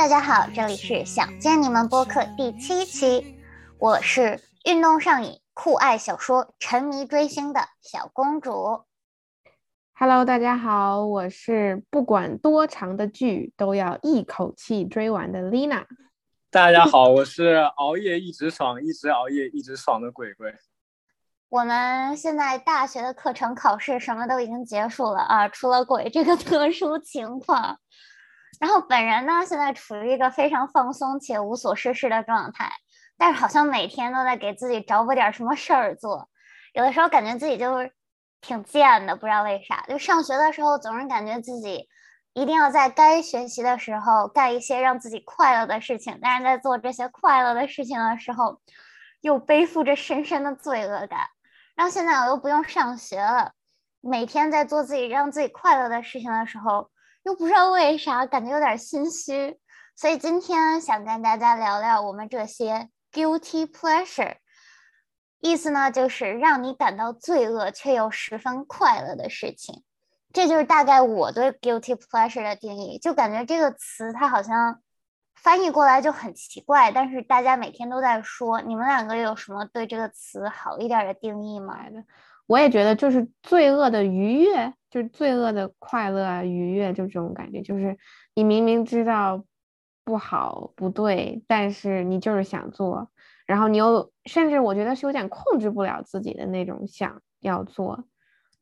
大家好，这里是想见你们播客第七期，我是运动上瘾、酷爱小说、沉迷追星的小公主。Hello，大家好，我是不管多长的剧都要一口气追完的 Lina。大家好，我是熬夜一直爽，一直熬夜一直爽的鬼鬼。我们现在大学的课程考试什么都已经结束了啊，除了鬼这个特殊情况。然后本人呢，现在处于一个非常放松且无所事事的状态，但是好像每天都在给自己找补点什么事儿做。有的时候感觉自己就是挺贱的，不知道为啥。就上学的时候，总是感觉自己一定要在该学习的时候干一些让自己快乐的事情，但是在做这些快乐的事情的时候，又背负着深深的罪恶感。然后现在我又不用上学了，每天在做自己让自己快乐的事情的时候，又不知道为啥感觉有点心虚。所以今天想跟大家聊聊我们这些 guilty pleasure，意思呢就是让你感到罪恶却又十分快乐的事情。这就是大概我对 guilty pleasure 的定义，就感觉这个词它好像翻译过来就很奇怪，但是大家每天都在说。你们两个有什么对这个词好一点的定义吗？我也觉得就是罪恶的愉悦，就是罪恶的快乐啊，愉悦就这种感觉，就是你明明知道不好不对，但是你就是想做，然后你又甚至我觉得是有点控制不了自己的那种想要做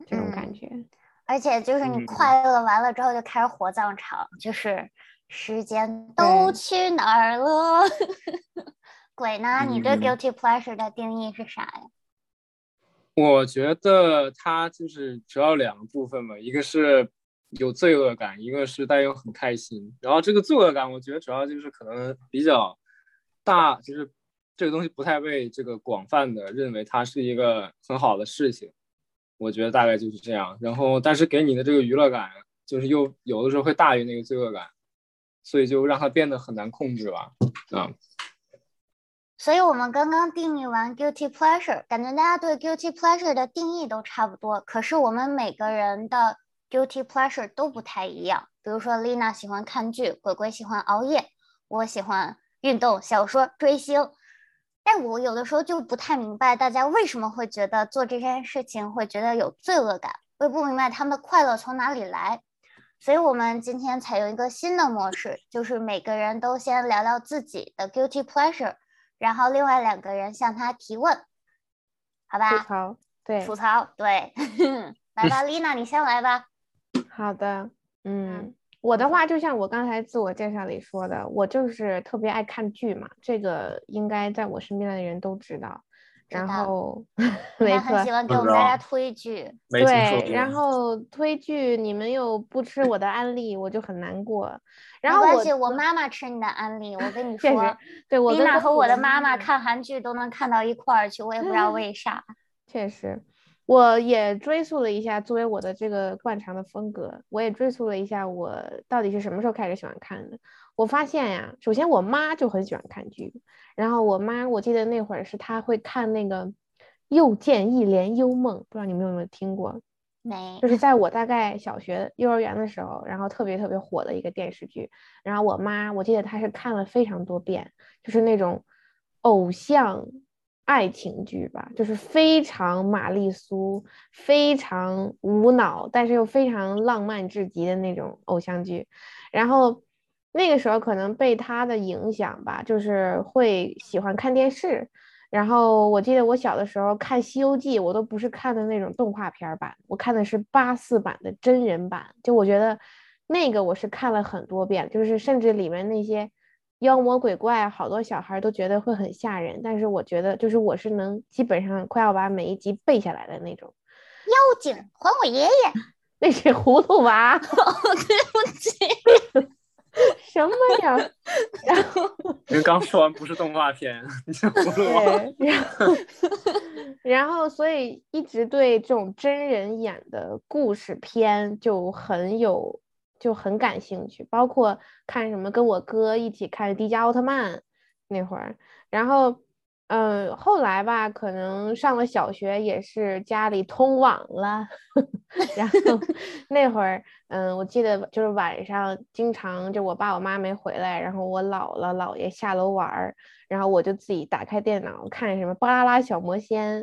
这种感觉。嗯、而且就是你快乐完了之后就开始火葬场，嗯、就是时间都去哪儿了？鬼呢？你对 guilty pleasure 的定义是啥呀？我觉得它就是主要两个部分嘛，一个是有罪恶感，一个是但又很开心。然后这个罪恶感，我觉得主要就是可能比较大，就是这个东西不太被这个广泛的认为它是一个很好的事情。我觉得大概就是这样。然后，但是给你的这个娱乐感，就是又有的时候会大于那个罪恶感，所以就让它变得很难控制吧。啊。所以我们刚刚定义完 guilty pleasure，感觉大家对 guilty pleasure 的定义都差不多。可是我们每个人的 guilty pleasure 都不太一样。比如说，Lina 喜欢看剧，鬼鬼喜欢熬夜，我喜欢运动、小说、追星。但我有的时候就不太明白，大家为什么会觉得做这件事情会觉得有罪恶感？我也不明白他们的快乐从哪里来。所以我们今天采用一个新的模式，就是每个人都先聊聊自己的 guilty pleasure。然后另外两个人向他提问，好吧？吐槽，对，吐槽，对，来吧，Lina，你先来吧。好的，嗯，我的话就像我刚才自我介绍里说的，我就是特别爱看剧嘛，这个应该在我身边的人都知道。然后，没错，很喜欢给我们大家推剧，对，然后推剧，你们又不吃我的安利，我就很难过。然后没关系，我妈妈吃你的安利，我跟你 说，对我丽娜和我的妈妈看韩剧都能看到一块儿去，我也不知道为啥。确实，我也追溯了一下，作为我的这个惯常的风格，我也追溯了一下我到底是什么时候开始喜欢看的。我发现呀，首先我妈就很喜欢看剧，然后我妈我记得那会儿是她会看那个《又见一帘幽梦》，不知道你们有没有听过？没，就是在我大概小学、幼儿园的时候，然后特别特别火的一个电视剧。然后我妈我记得她是看了非常多遍，就是那种偶像爱情剧吧，就是非常玛丽苏、非常无脑，但是又非常浪漫至极的那种偶像剧。然后。那个时候可能被他的影响吧，就是会喜欢看电视。然后我记得我小的时候看《西游记》，我都不是看的那种动画片版，我看的是八四版的真人版。就我觉得那个我是看了很多遍，就是甚至里面那些妖魔鬼怪，好多小孩都觉得会很吓人。但是我觉得，就是我是能基本上快要把每一集背下来的那种。妖精还我爷爷！那是葫芦娃。对不起。什么呀？然后人刚说完不是动画片，你是葫芦娃。然后，然后，所以一直对这种真人演的故事片就很有，就很感兴趣。包括看什么，跟我哥一起看《迪迦奥特曼》那会儿，然后嗯，后来吧，可能上了小学也是家里通网了，然后 那会儿，嗯，我记得就是晚上经常就我爸我妈没回来，然后我姥姥姥爷下楼玩儿，然后我就自己打开电脑看什么《巴啦啦小魔仙》，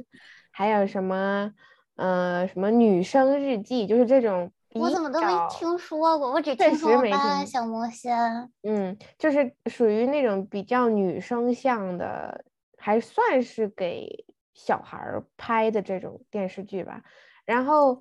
还有什么，呃，什么女生日记，就是这种。我怎么都没听说过，我只听说过《巴啦啦小魔仙》。嗯，就是属于那种比较女生向的。还算是给小孩儿拍的这种电视剧吧，然后，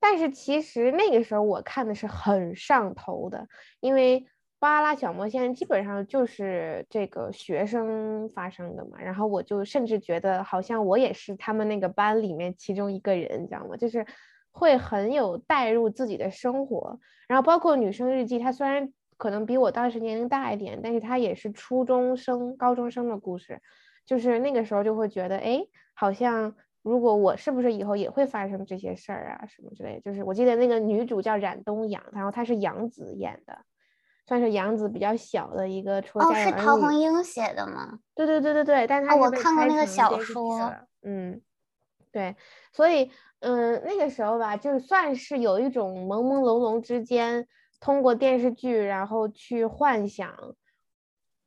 但是其实那个时候我看的是很上头的，因为《巴啦啦小魔仙》基本上就是这个学生发生的嘛，然后我就甚至觉得好像我也是他们那个班里面其中一个人，你知道吗？就是会很有带入自己的生活，然后包括《女生日记》，它虽然可能比我当时年龄大一点，但是它也是初中生、高中生的故事。就是那个时候就会觉得，哎，好像如果我是不是以后也会发生这些事儿啊，什么之类。就是我记得那个女主叫冉东阳，然后她是杨紫演的，算是杨紫比较小的一个出哦，是陶虹英写的吗？对对对对对，但是她我看过那个小说，嗯，对，所以嗯，那个时候吧，就算是有一种朦朦胧胧之间，通过电视剧然后去幻想。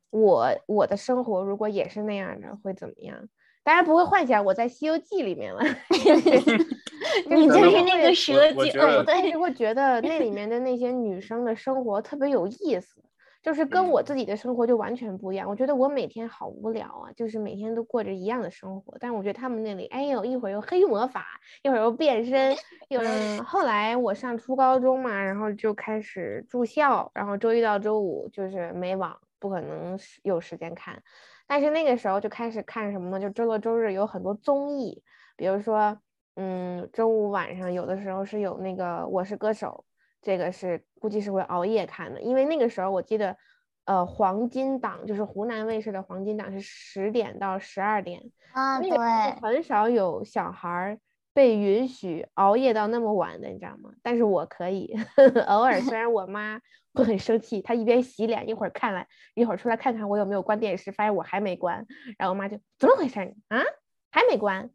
我我的生活如果也是那样的，会怎么样？当然不会幻想我在《西游记》里面了。你就是那个蛇精，但是会觉得那里面的那些女生的生活特别有意思，就是跟我自己的生活就完全不一样。我觉得我每天好无聊啊，就是每天都过着一样的生活。但我觉得他们那里，哎呦，一会儿又黑魔法，一会儿又变身，有人。后来我上初高中嘛，然后就开始住校，然后周一到周五就是没网。不可能有时间看，但是那个时候就开始看什么呢？就周六周日有很多综艺，比如说，嗯，周五晚上有的时候是有那个《我是歌手》，这个是估计是会熬夜看的，因为那个时候我记得，呃，黄金档就是湖南卫视的黄金档是十点到十二点啊，对很少有小孩儿被允许熬夜到那么晚的，你知道吗？但是我可以，偶尔虽然我妈。会很生气，她一边洗脸，一会儿看来，一会儿出来看看我有没有关电视，发现我还没关，然后我妈就怎么回事啊？还没关，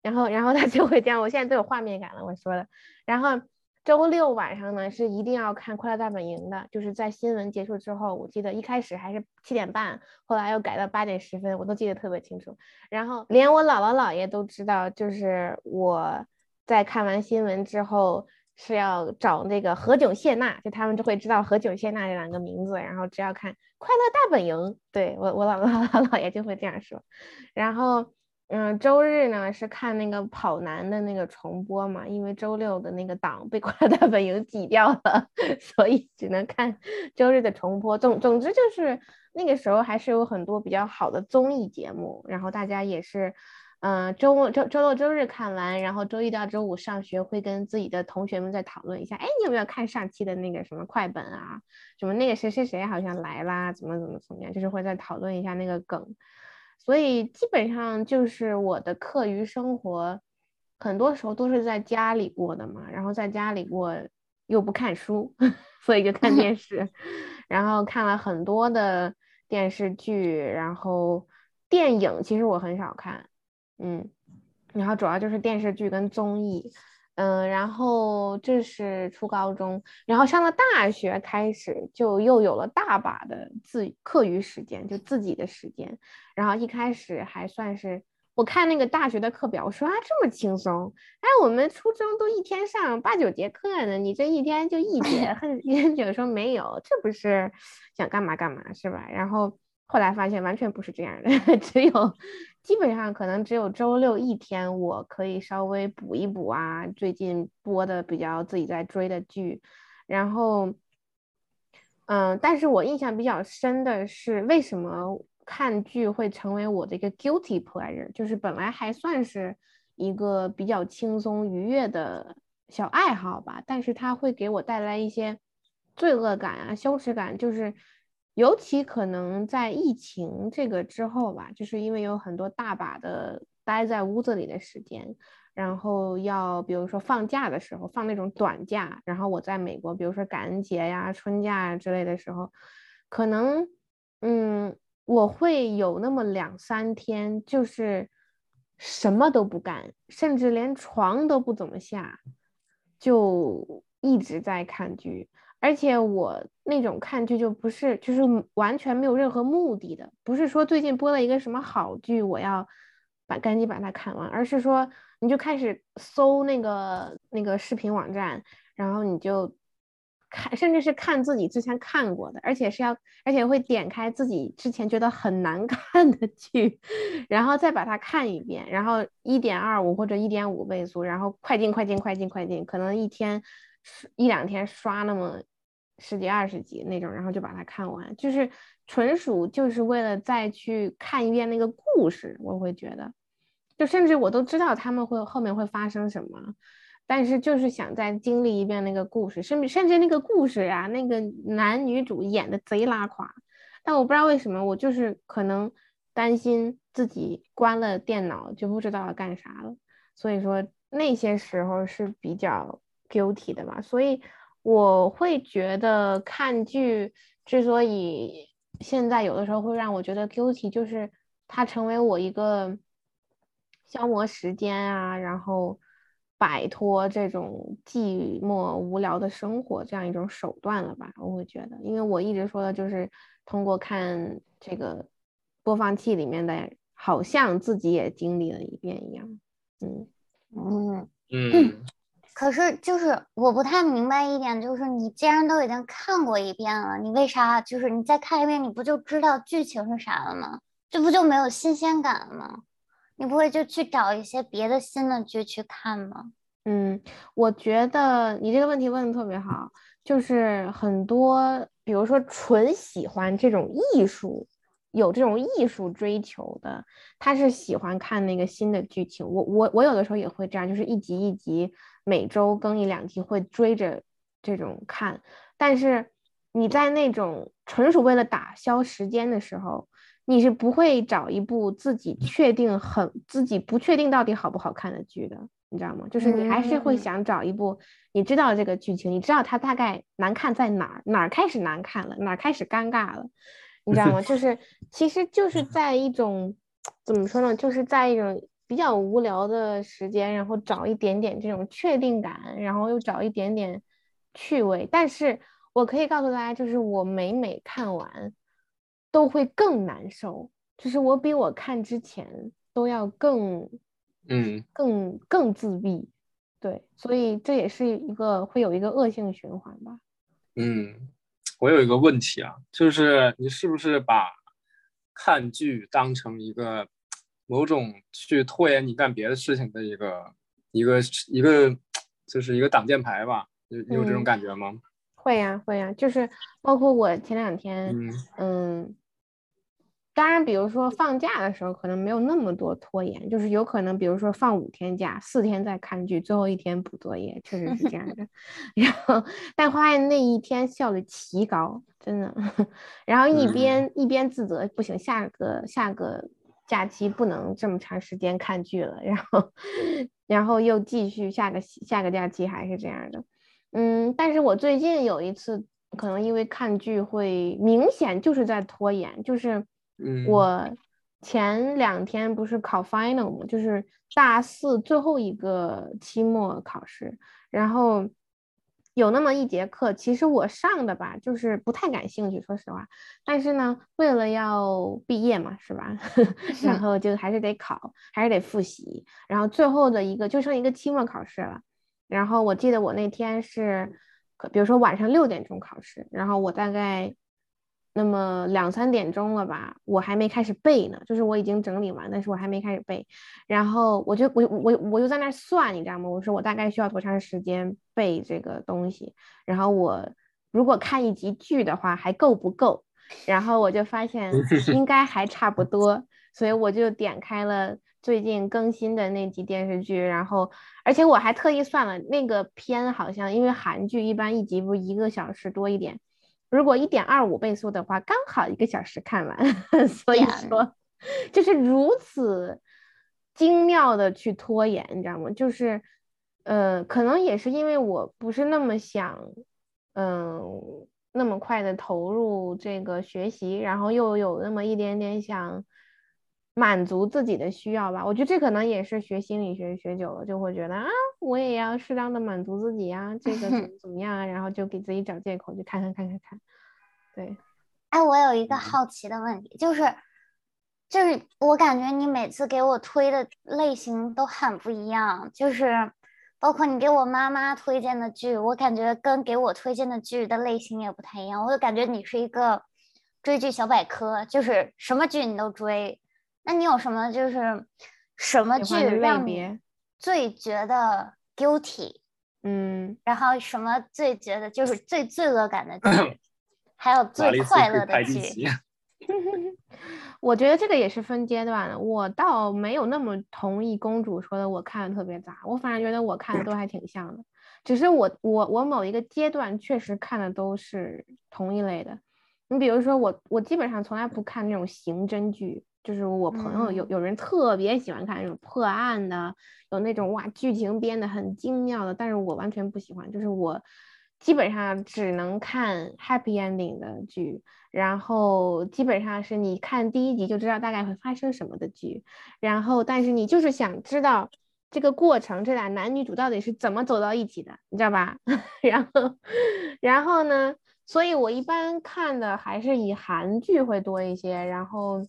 然后然后他就会这样，我现在都有画面感了，我说的。然后周六晚上呢是一定要看《快乐大本营》的，就是在新闻结束之后，我记得一开始还是七点半，后来又改到八点十分，我都记得特别清楚。然后连我姥姥姥爷都知道，就是我在看完新闻之后。是要找那个何炅谢娜，就他们就会知道何炅谢娜这两个名字，然后只要看《快乐大本营》，对我我姥姥姥姥爷就会这样说。然后，嗯，周日呢是看那个跑男的那个重播嘛，因为周六的那个档被 《快乐大本营》挤掉了，所以只能看周日的重播。总总之就是那个时候还是有很多比较好的综艺节目，然后大家也是。嗯，周末周周六周日看完，然后周一到周五上学会跟自己的同学们再讨论一下。哎，你有没有看上期的那个什么快本啊？什么那个谁谁谁好像来啦？怎么怎么怎么样？就是会再讨论一下那个梗。所以基本上就是我的课余生活，很多时候都是在家里过的嘛。然后在家里过又不看书，所以就看电视。然后看了很多的电视剧，然后电影其实我很少看。嗯，然后主要就是电视剧跟综艺，嗯，然后这是初高中，然后上了大学开始就又有了大把的自课余时间，就自己的时间。然后一开始还算是我看那个大学的课表，我说啊这么轻松，哎我们初中都一天上八九节课呢，你这一天就一节，很人觉得说没有，这不是想干嘛干嘛是吧？然后。后来发现完全不是这样的，只有基本上可能只有周六一天我可以稍微补一补啊，最近播的比较自己在追的剧，然后，嗯，但是我印象比较深的是为什么看剧会成为我的一个 guilty pleasure，就是本来还算是一个比较轻松愉悦的小爱好吧，但是它会给我带来一些罪恶感啊、羞耻感，就是。尤其可能在疫情这个之后吧，就是因为有很多大把的待在屋子里的时间，然后要比如说放假的时候放那种短假，然后我在美国，比如说感恩节呀、春假之类的时候，可能嗯我会有那么两三天，就是什么都不干，甚至连床都不怎么下，就一直在看剧。而且我那种看剧就不是，就是完全没有任何目的的，不是说最近播了一个什么好剧，我要把赶紧把它看完，而是说你就开始搜那个那个视频网站，然后你就看，甚至是看自己之前看过的，而且是要，而且会点开自己之前觉得很难 看的剧，然后再把它看一遍，然后一点二五或者一点五倍速，然后快进快进快进快进，可能一天一两天刷那么。十几二十集那种，然后就把它看完，就是纯属就是为了再去看一遍那个故事。我会觉得，就甚至我都知道他们会后面会发生什么，但是就是想再经历一遍那个故事，甚至甚至那个故事啊，那个男女主演的贼拉垮，但我不知道为什么，我就是可能担心自己关了电脑就不知道要干啥了，所以说那些时候是比较 guilty 的吧，所以。我会觉得看剧之所以现在有的时候会让我觉得 guilty，就是它成为我一个消磨时间啊，然后摆脱这种寂寞无聊的生活这样一种手段了吧？我会觉得，因为我一直说的就是通过看这个播放器里面的，好像自己也经历了一遍一样。嗯嗯嗯。可是，就是我不太明白一点，就是你既然都已经看过一遍了，你为啥就是你再看一遍，你不就知道剧情是啥了吗？这不就没有新鲜感了吗？你不会就去找一些别的新的剧去看吗？嗯，我觉得你这个问题问的特别好，就是很多，比如说纯喜欢这种艺术。有这种艺术追求的，他是喜欢看那个新的剧情。我我我有的时候也会这样，就是一集一集，每周更一两集，会追着这种看。但是你在那种纯属为了打消时间的时候，你是不会找一部自己确定很自己不确定到底好不好看的剧的，你知道吗？就是你还是会想找一部你知道这个剧情，你知道它大概难看在哪儿，哪儿开始难看了，哪儿开始尴尬了。你知道吗？就是，其实就是在一种怎么说呢？就是在一种比较无聊的时间，然后找一点点这种确定感，然后又找一点点趣味。但是我可以告诉大家，就是我每每看完都会更难受，就是我比我看之前都要更，嗯，更更自闭。对，所以这也是一个会有一个恶性循环吧。嗯。我有一个问题啊，就是你是不是把看剧当成一个某种去拖延你干别的事情的一个一个一个，就是一个挡箭牌吧？有有这种感觉吗？会呀，会呀，就是包括我前两天，嗯。当然，比如说放假的时候，可能没有那么多拖延，就是有可能，比如说放五天假，四天在看剧，最后一天补作业，确实是这样的。然后，但发现那一天效率奇高，真的。然后一边一边自责，不行，下个下个假期不能这么长时间看剧了。然后，然后又继续下个下个假期还是这样的。嗯，但是我最近有一次，可能因为看剧会明显就是在拖延，就是。我前两天不是考 final 吗？就是大四最后一个期末考试，然后有那么一节课，其实我上的吧，就是不太感兴趣，说实话。但是呢，为了要毕业嘛，是吧？然后就还是得考，还是得复习。然后最后的一个就剩一个期末考试了。然后我记得我那天是，比如说晚上六点钟考试，然后我大概。那么两三点钟了吧，我还没开始背呢，就是我已经整理完，但是我还没开始背。然后我就我我我就在那算，你知道吗？我说我大概需要多长时间背这个东西？然后我如果看一集剧的话，还够不够？然后我就发现 应该还差不多，所以我就点开了最近更新的那集电视剧，然后而且我还特意算了那个片，好像因为韩剧一般一集不一个小时多一点。如果一点二五倍速的话，刚好一个小时看完。所以说，就是如此精妙的去拖延，你知道吗？就是，呃，可能也是因为我不是那么想，嗯，那么快的投入这个学习，然后又有那么一点点想满足自己的需要吧。我觉得这可能也是学心理学学久了就会觉得啊，我也要适当的满足自己呀，这个怎么 怎么样啊，然后就给自己找借口就看看看看看。对，哎，我有一个好奇的问题，就是就是我感觉你每次给我推的类型都很不一样，就是。包括你给我妈妈推荐的剧，我感觉跟给我推荐的剧的类型也不太一样。我就感觉你是一个追剧小百科，就是什么剧你都追。那你有什么就是什么剧让你最觉得 guilty？嗯，然后什么最觉得就是最罪恶感的剧，还有 最快乐的剧。我觉得这个也是分阶段的，我倒没有那么同意公主说的，我看的特别杂，我反而觉得我看的都还挺像的，只是我我我某一个阶段确实看的都是同一类的。你比如说我我基本上从来不看那种刑侦剧，就是我朋友有有人特别喜欢看那种破案的，有那种哇剧情编的很精妙的，但是我完全不喜欢，就是我。基本上只能看 happy ending 的剧，然后基本上是你看第一集就知道大概会发生什么的剧，然后但是你就是想知道这个过程，这俩男女主到底是怎么走到一起的，你知道吧？然后，然后呢？所以我一般看的还是以韩剧会多一些，然后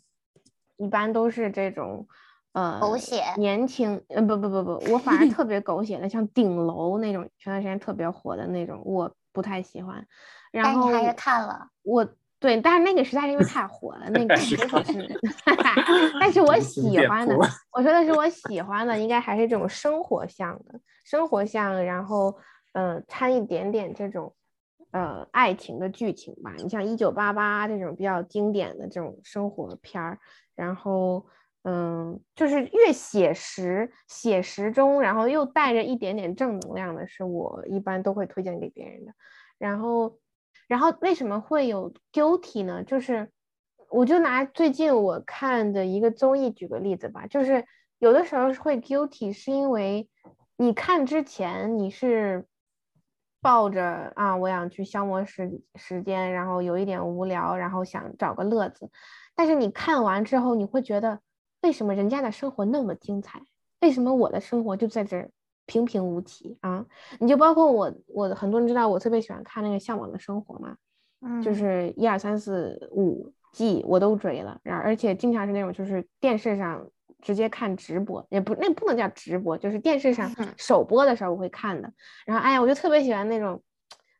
一般都是这种。呃，狗血年轻，呃不不不不，我反而 特别狗血的，像顶楼那种，前段时间特别火的那种，我不太喜欢。然后还是看了，我对，但是那个实在是因为太火了，那个 确实是。但是我喜欢的，我说的是我喜欢的，应该还是这种生活向的，生活向，然后嗯，掺一点点这种呃爱情的剧情吧。你像一九八八这种比较经典的这种生活片儿，然后。嗯，就是越写实，写实中，然后又带着一点点正能量的，是我一般都会推荐给别人的。然后，然后为什么会有 guilty 呢？就是，我就拿最近我看的一个综艺举个例子吧，就是有的时候会 guilty，是因为你看之前你是抱着啊，我想去消磨时时间，然后有一点无聊，然后想找个乐子，但是你看完之后，你会觉得。为什么人家的生活那么精彩？为什么我的生活就在这儿平平无奇啊？你就包括我，我很多人知道我特别喜欢看那个《向往的生活》嘛，嗯，就是一二三四五季我都追了，然后而且经常是那种就是电视上直接看直播，也不那不能叫直播，就是电视上首播的时候我会看的。然后哎呀，我就特别喜欢那种，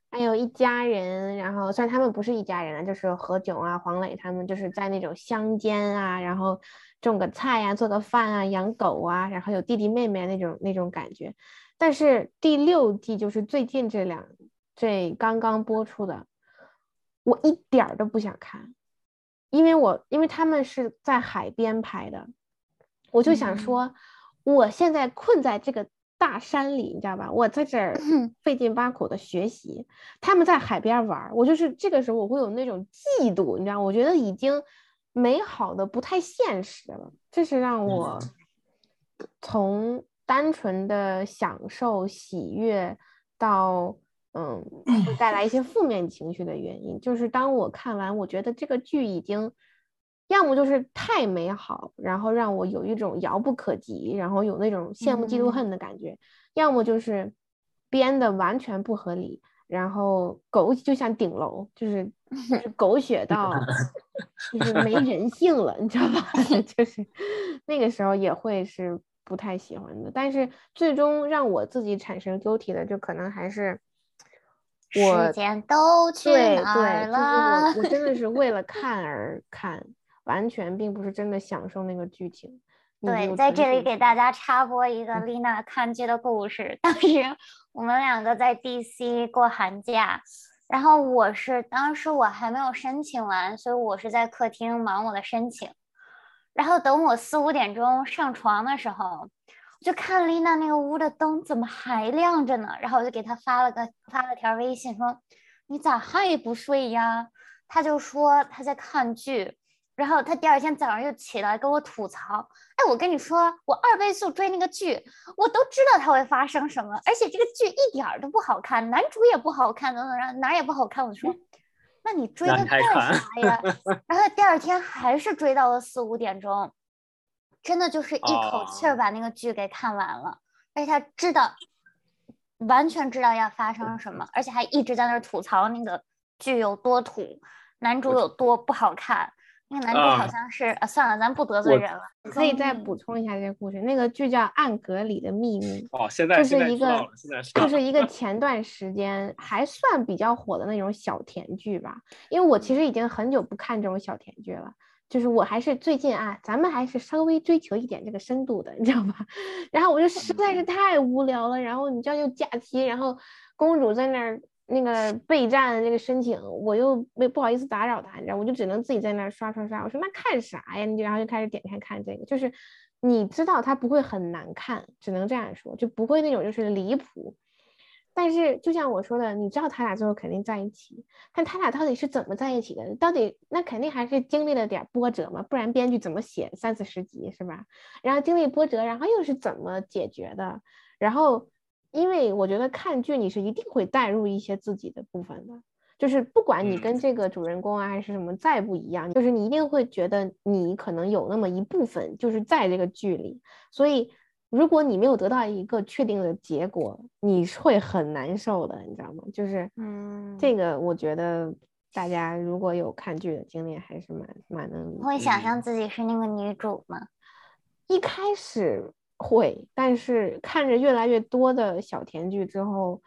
哎呦一家人，然后虽然他们不是一家人啊就是何炅啊、黄磊他们就是在那种乡间啊，然后。种个菜呀，做个饭啊，养狗啊，然后有弟弟妹妹那种那种感觉。但是第六季就是最近这两这刚刚播出的，我一点儿都不想看，因为我因为他们是在海边拍的，我就想说，我现在困在这个大山里，你知道吧？我在这儿费劲巴苦的学习，他们在海边玩，我就是这个时候我会有那种嫉妒，你知道？我觉得已经。美好的不太现实了，这是让我从单纯的享受喜悦到嗯会带来一些负面情绪的原因。就是当我看完，我觉得这个剧已经要么就是太美好，然后让我有一种遥不可及，然后有那种羡慕嫉妒恨的感觉；要么就是编的完全不合理。然后狗就像顶楼，就是就是狗血到，就是没人性了，你知道吧？就是那个时候也会是不太喜欢的。但是最终让我自己产生丢体的，就可能还是我时间都去哪了？就是我我真的是为了看而看，完全并不是真的享受那个剧情。对，在这里给大家插播一个丽娜看剧的故事。当时我们两个在 DC 过寒假，然后我是当时我还没有申请完，所以我是在客厅忙我的申请。然后等我四五点钟上床的时候，我就看丽娜那个屋的灯怎么还亮着呢？然后我就给她发了个发了条微信说：“你咋还不睡呀？”她就说她在看剧。然后他第二天早上又起来跟我吐槽，哎，我跟你说，我二倍速追那个剧，我都知道它会发生什么，而且这个剧一点儿都不好看，男主也不好看，等等，哪哪也不好看。我说，那你追它干啥呀？然后第二天还是追到了四五点钟，真的就是一口气儿把那个剧给看完了，而且他知道，完全知道要发生什么，而且还一直在那儿吐槽那个剧有多土，男主有多不好看。那个男主好像是，啊，算了，咱不得罪人了。可以再补充一下这个故事。那个剧叫《暗格里的秘密》。哦，现在就是一个，就是一个前段时间还算比较火的那种小甜剧吧。因为我其实已经很久不看这种小甜剧了，就是我还是最近啊，咱们还是稍微追求一点这个深度的，你知道吧？然后我就实在是太无聊了，然后你知道，就假期，然后公主在那儿。那个备战那个申请，我又没不好意思打扰他，你知道，我就只能自己在那刷刷刷。我说那看啥呀？你就然后就开始点开看这个，就是你知道它不会很难看，只能这样说，就不会那种就是离谱。但是就像我说的，你知道他俩最后肯定在一起，但他俩到底是怎么在一起的？到底那肯定还是经历了点波折嘛，不然编剧怎么写三四十集是吧？然后经历波折，然后又是怎么解决的？然后。因为我觉得看剧你是一定会带入一些自己的部分的，就是不管你跟这个主人公啊还是什么再不一样，就是你一定会觉得你可能有那么一部分就是在这个剧里，所以如果你没有得到一个确定的结果，你会很难受的，你知道吗？就是嗯，这个我觉得大家如果有看剧的经历，还是蛮蛮能。会想象自己是那个女主吗？一开始。会，但是看着越来越多的小甜剧之后，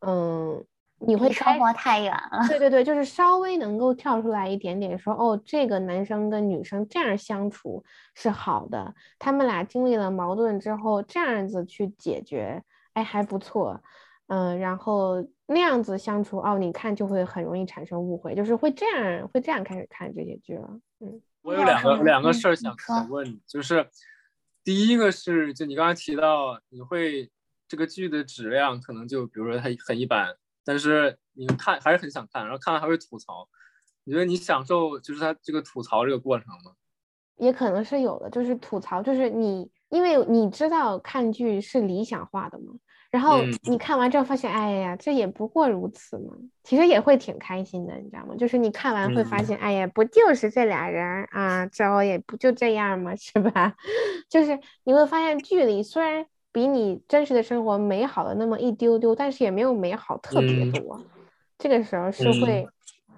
嗯，你会生活太远了。对对对，就是稍微能够跳出来一点点，说哦，这个男生跟女生这样相处是好的，他们俩经历了矛盾之后这样子去解决，哎，还不错。嗯，然后那样子相处，哦，你看就会很容易产生误会，就是会这样会这样开始看这些剧了。嗯，我有两个两个事儿想想问你，就是。第一个是，就你刚才提到，你会这个剧的质量可能就比如说它很一般，但是你看还是很想看，然后看了还会吐槽。你觉得你享受就是它这个吐槽这个过程吗？也可能是有的，就是吐槽，就是你因为你知道看剧是理想化的嘛。然后你看完之后发现，哎呀，这也不过如此嘛，其实也会挺开心的，你知道吗？就是你看完会发现，哎呀，不就是这俩人啊，这也不就这样嘛？是吧？就是你会发现剧里虽然比你真实的生活美好了那么一丢丢，但是也没有美好特别多。这个时候是会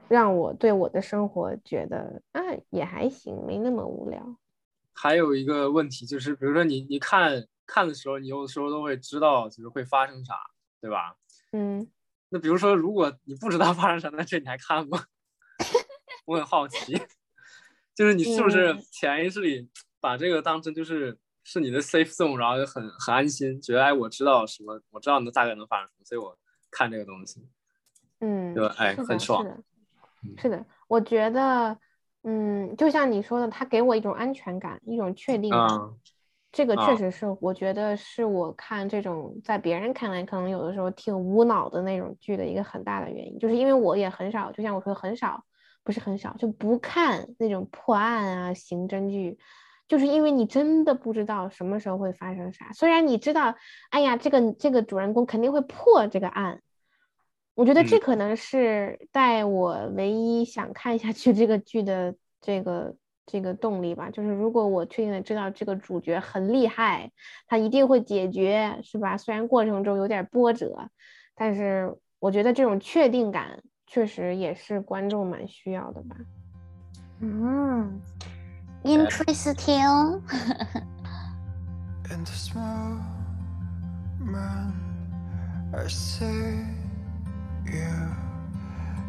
让我对我的生活觉得，啊，也还行，没那么无聊。还有一个问题就是，比如说你你看。看的时候，你有的时候都会知道，就是会发生啥，对吧？嗯。那比如说，如果你不知道发生啥，那这你还看吗？我很好奇，就是你是不是潜意识里把这个当成就是是你的 safe zone，然后就很很安心，觉得哎，我知道什么，我知道那大概能发生什么，所以我看这个东西。嗯。对吧？哎，很爽。是的。是的，我觉得，嗯，就像你说的，它给我一种安全感，一种确定感。这个确实是，我觉得是我看这种在别人看来可能有的时候挺无脑的那种剧的一个很大的原因，就是因为我也很少，就像我说很少，不是很少，就不看那种破案啊、刑侦剧，就是因为你真的不知道什么时候会发生啥。虽然你知道，哎呀，这个这个主人公肯定会破这个案，我觉得这可能是带我唯一想看下去这个剧的这个。这个动力吧，就是如果我确定的知道这个主角很厉害，他一定会解决，是吧？虽然过程中有点波折，但是我觉得这种确定感确实也是观众蛮需要的吧。嗯，interesting。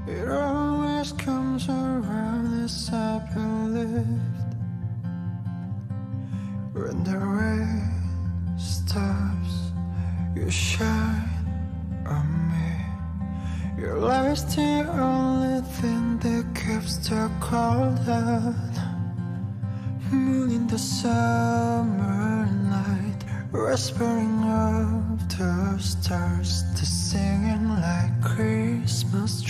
It always comes around this happy lift When the rain stops, you shine on me. Your light's the only thing that keeps the cold out. Moon in the summer night Whispering of the stars To singing like Christmas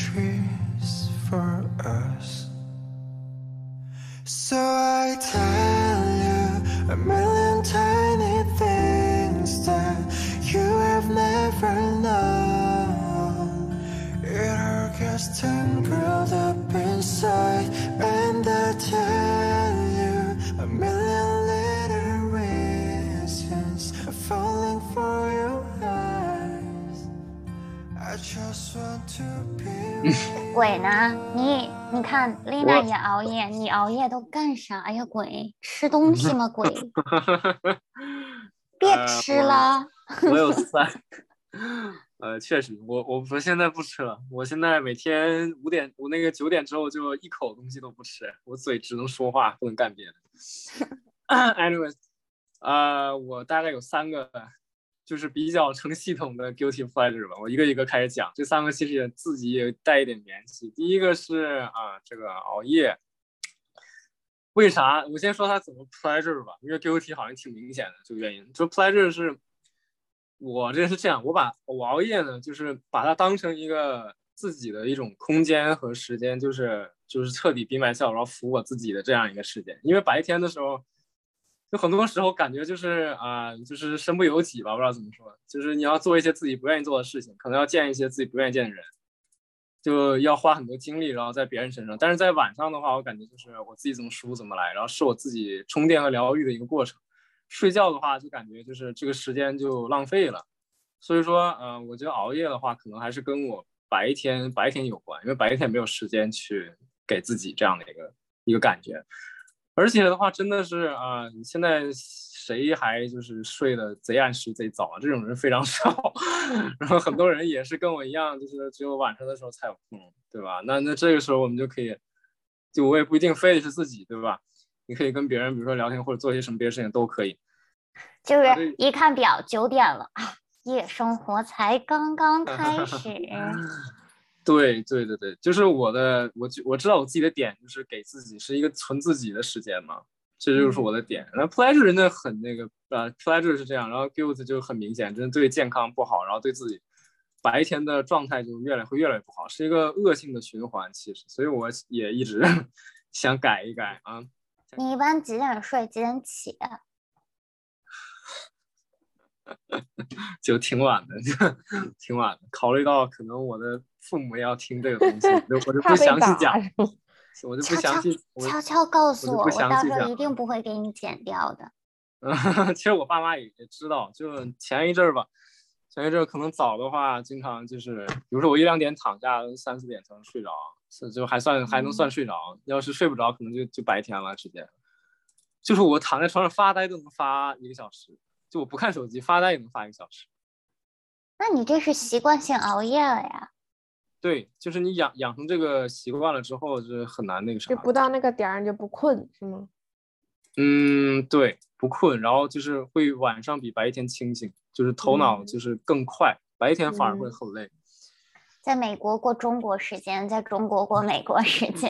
熬夜，你熬夜都干啥呀？鬼吃东西吗？鬼 别呃吃我了。我有三，呃，确实，我我我现在不吃了，我现在每天五点，我那个九点之后就一口东西都不吃，我嘴只能说话，不能干别的。Anyways，呃，我大概有三个，就是比较成系统的 guilty pleasure 吧，我一个一个开始讲。这三个其实也自己也带一点联系。第一个是啊，这个熬夜。为啥？我先说它怎么 pleasure 吧，因为 guilty 好像挺明显的这个原因。就 pleasure 是我这是这样，我把我熬夜呢，就是把它当成一个自己的一种空间和时间，就是就是彻底闭麦笑然后服务我自己的这样一个时间。因为白天的时候，就很多时候感觉就是啊、就是身不由己吧，不知道怎么说，就是你要做一些自己不愿意做的事情，可能要见一些自己不愿意见的人。就要花很多精力，然后在别人身上。但是在晚上的话，我感觉就是我自己怎么舒服怎么来，然后是我自己充电和疗愈的一个过程。睡觉的话，就感觉就是这个时间就浪费了。所以说，嗯、我觉得熬夜的话，可能还是跟我白天白天有关，因为白天没有时间去给自己这样的一个一个感觉。而且的话，真的是啊、你现在谁还就是睡得贼按时贼早啊？这种人非常 少。然后很多人也是跟我一样，就是只有晚上的时候才有空，对吧？那那这个时候我们就可以，就我也不一定非得是自己，对吧？你可以跟别人，比如说聊天或者做些什么别的事情都可以。就啊是一看表九点了啊，夜生活才刚刚 开始。对对对对，就是我的，我就我知道我自己的点就是给自己是一个存自己的时间嘛，这就是我的点。然后 pleasure 人的很那个，呃，pleasure 是这样，然后 guilt 就很明显，真的对健康不好，然后对自己白天的状态就越来会越来越不好，是一个恶性的循环。其实，所以我也一直 想改一改啊。你一般几点睡？几点起？啊 就挺晚的，挺晚的。考虑到可能我的父母也要听这个东西，我就不详细讲？我就不详细，我悄悄告诉我，我到时候一定不会给你剪掉的。嗯，其实我爸妈也也知道，就前一阵儿吧，前一阵儿可能早的话，经常就是，比如说我一两点躺下，三四点才能睡着，是就还算还能算睡着。要是睡不着，可能就就白天了，直接。就是我躺在床上发呆都能发一个小时，就我不看手机发呆也能发一个小时。那你这是习惯性熬夜了呀？对，就是你养养成这个习惯了之后，就是很难那个啥就。不到那个点儿你就不困是吗？嗯，对，不困，然后就是会晚上比白天清醒，就是头脑嗯就是更快，白天反而会嗯很累。在美国过中国时间，在中国过美国时间。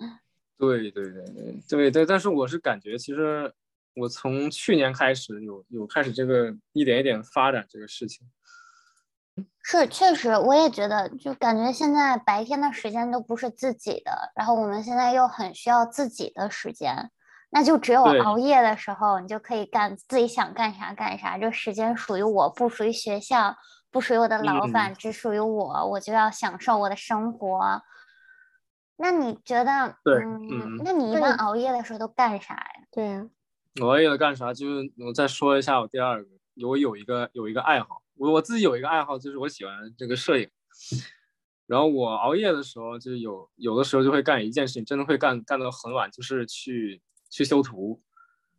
对对对对对对，但是我是感觉，其实我从去年开始有有开始这个一点一点发展这个事情。是，确实，我也觉得，就感觉现在白天的时间都不是自己的，然后我们现在又很需要自己的时间，那就只有熬夜的时候，你就可以干自己想干啥干啥，这时间属于我，不属于学校，不属于我的老嗯板，只属于我，我就要享受我的生活。那你觉得，对嗯，嗯那你一般熬夜的时候都干啥呀？对呀、我也干啥？就是我再说一下我第二个，我有一个有一个爱好，我我自己有一个爱好，就是我喜欢这个摄影。然后我熬夜的时候，就有有的时候就会干一件事情，真的会干干到很晚，就是去去修图，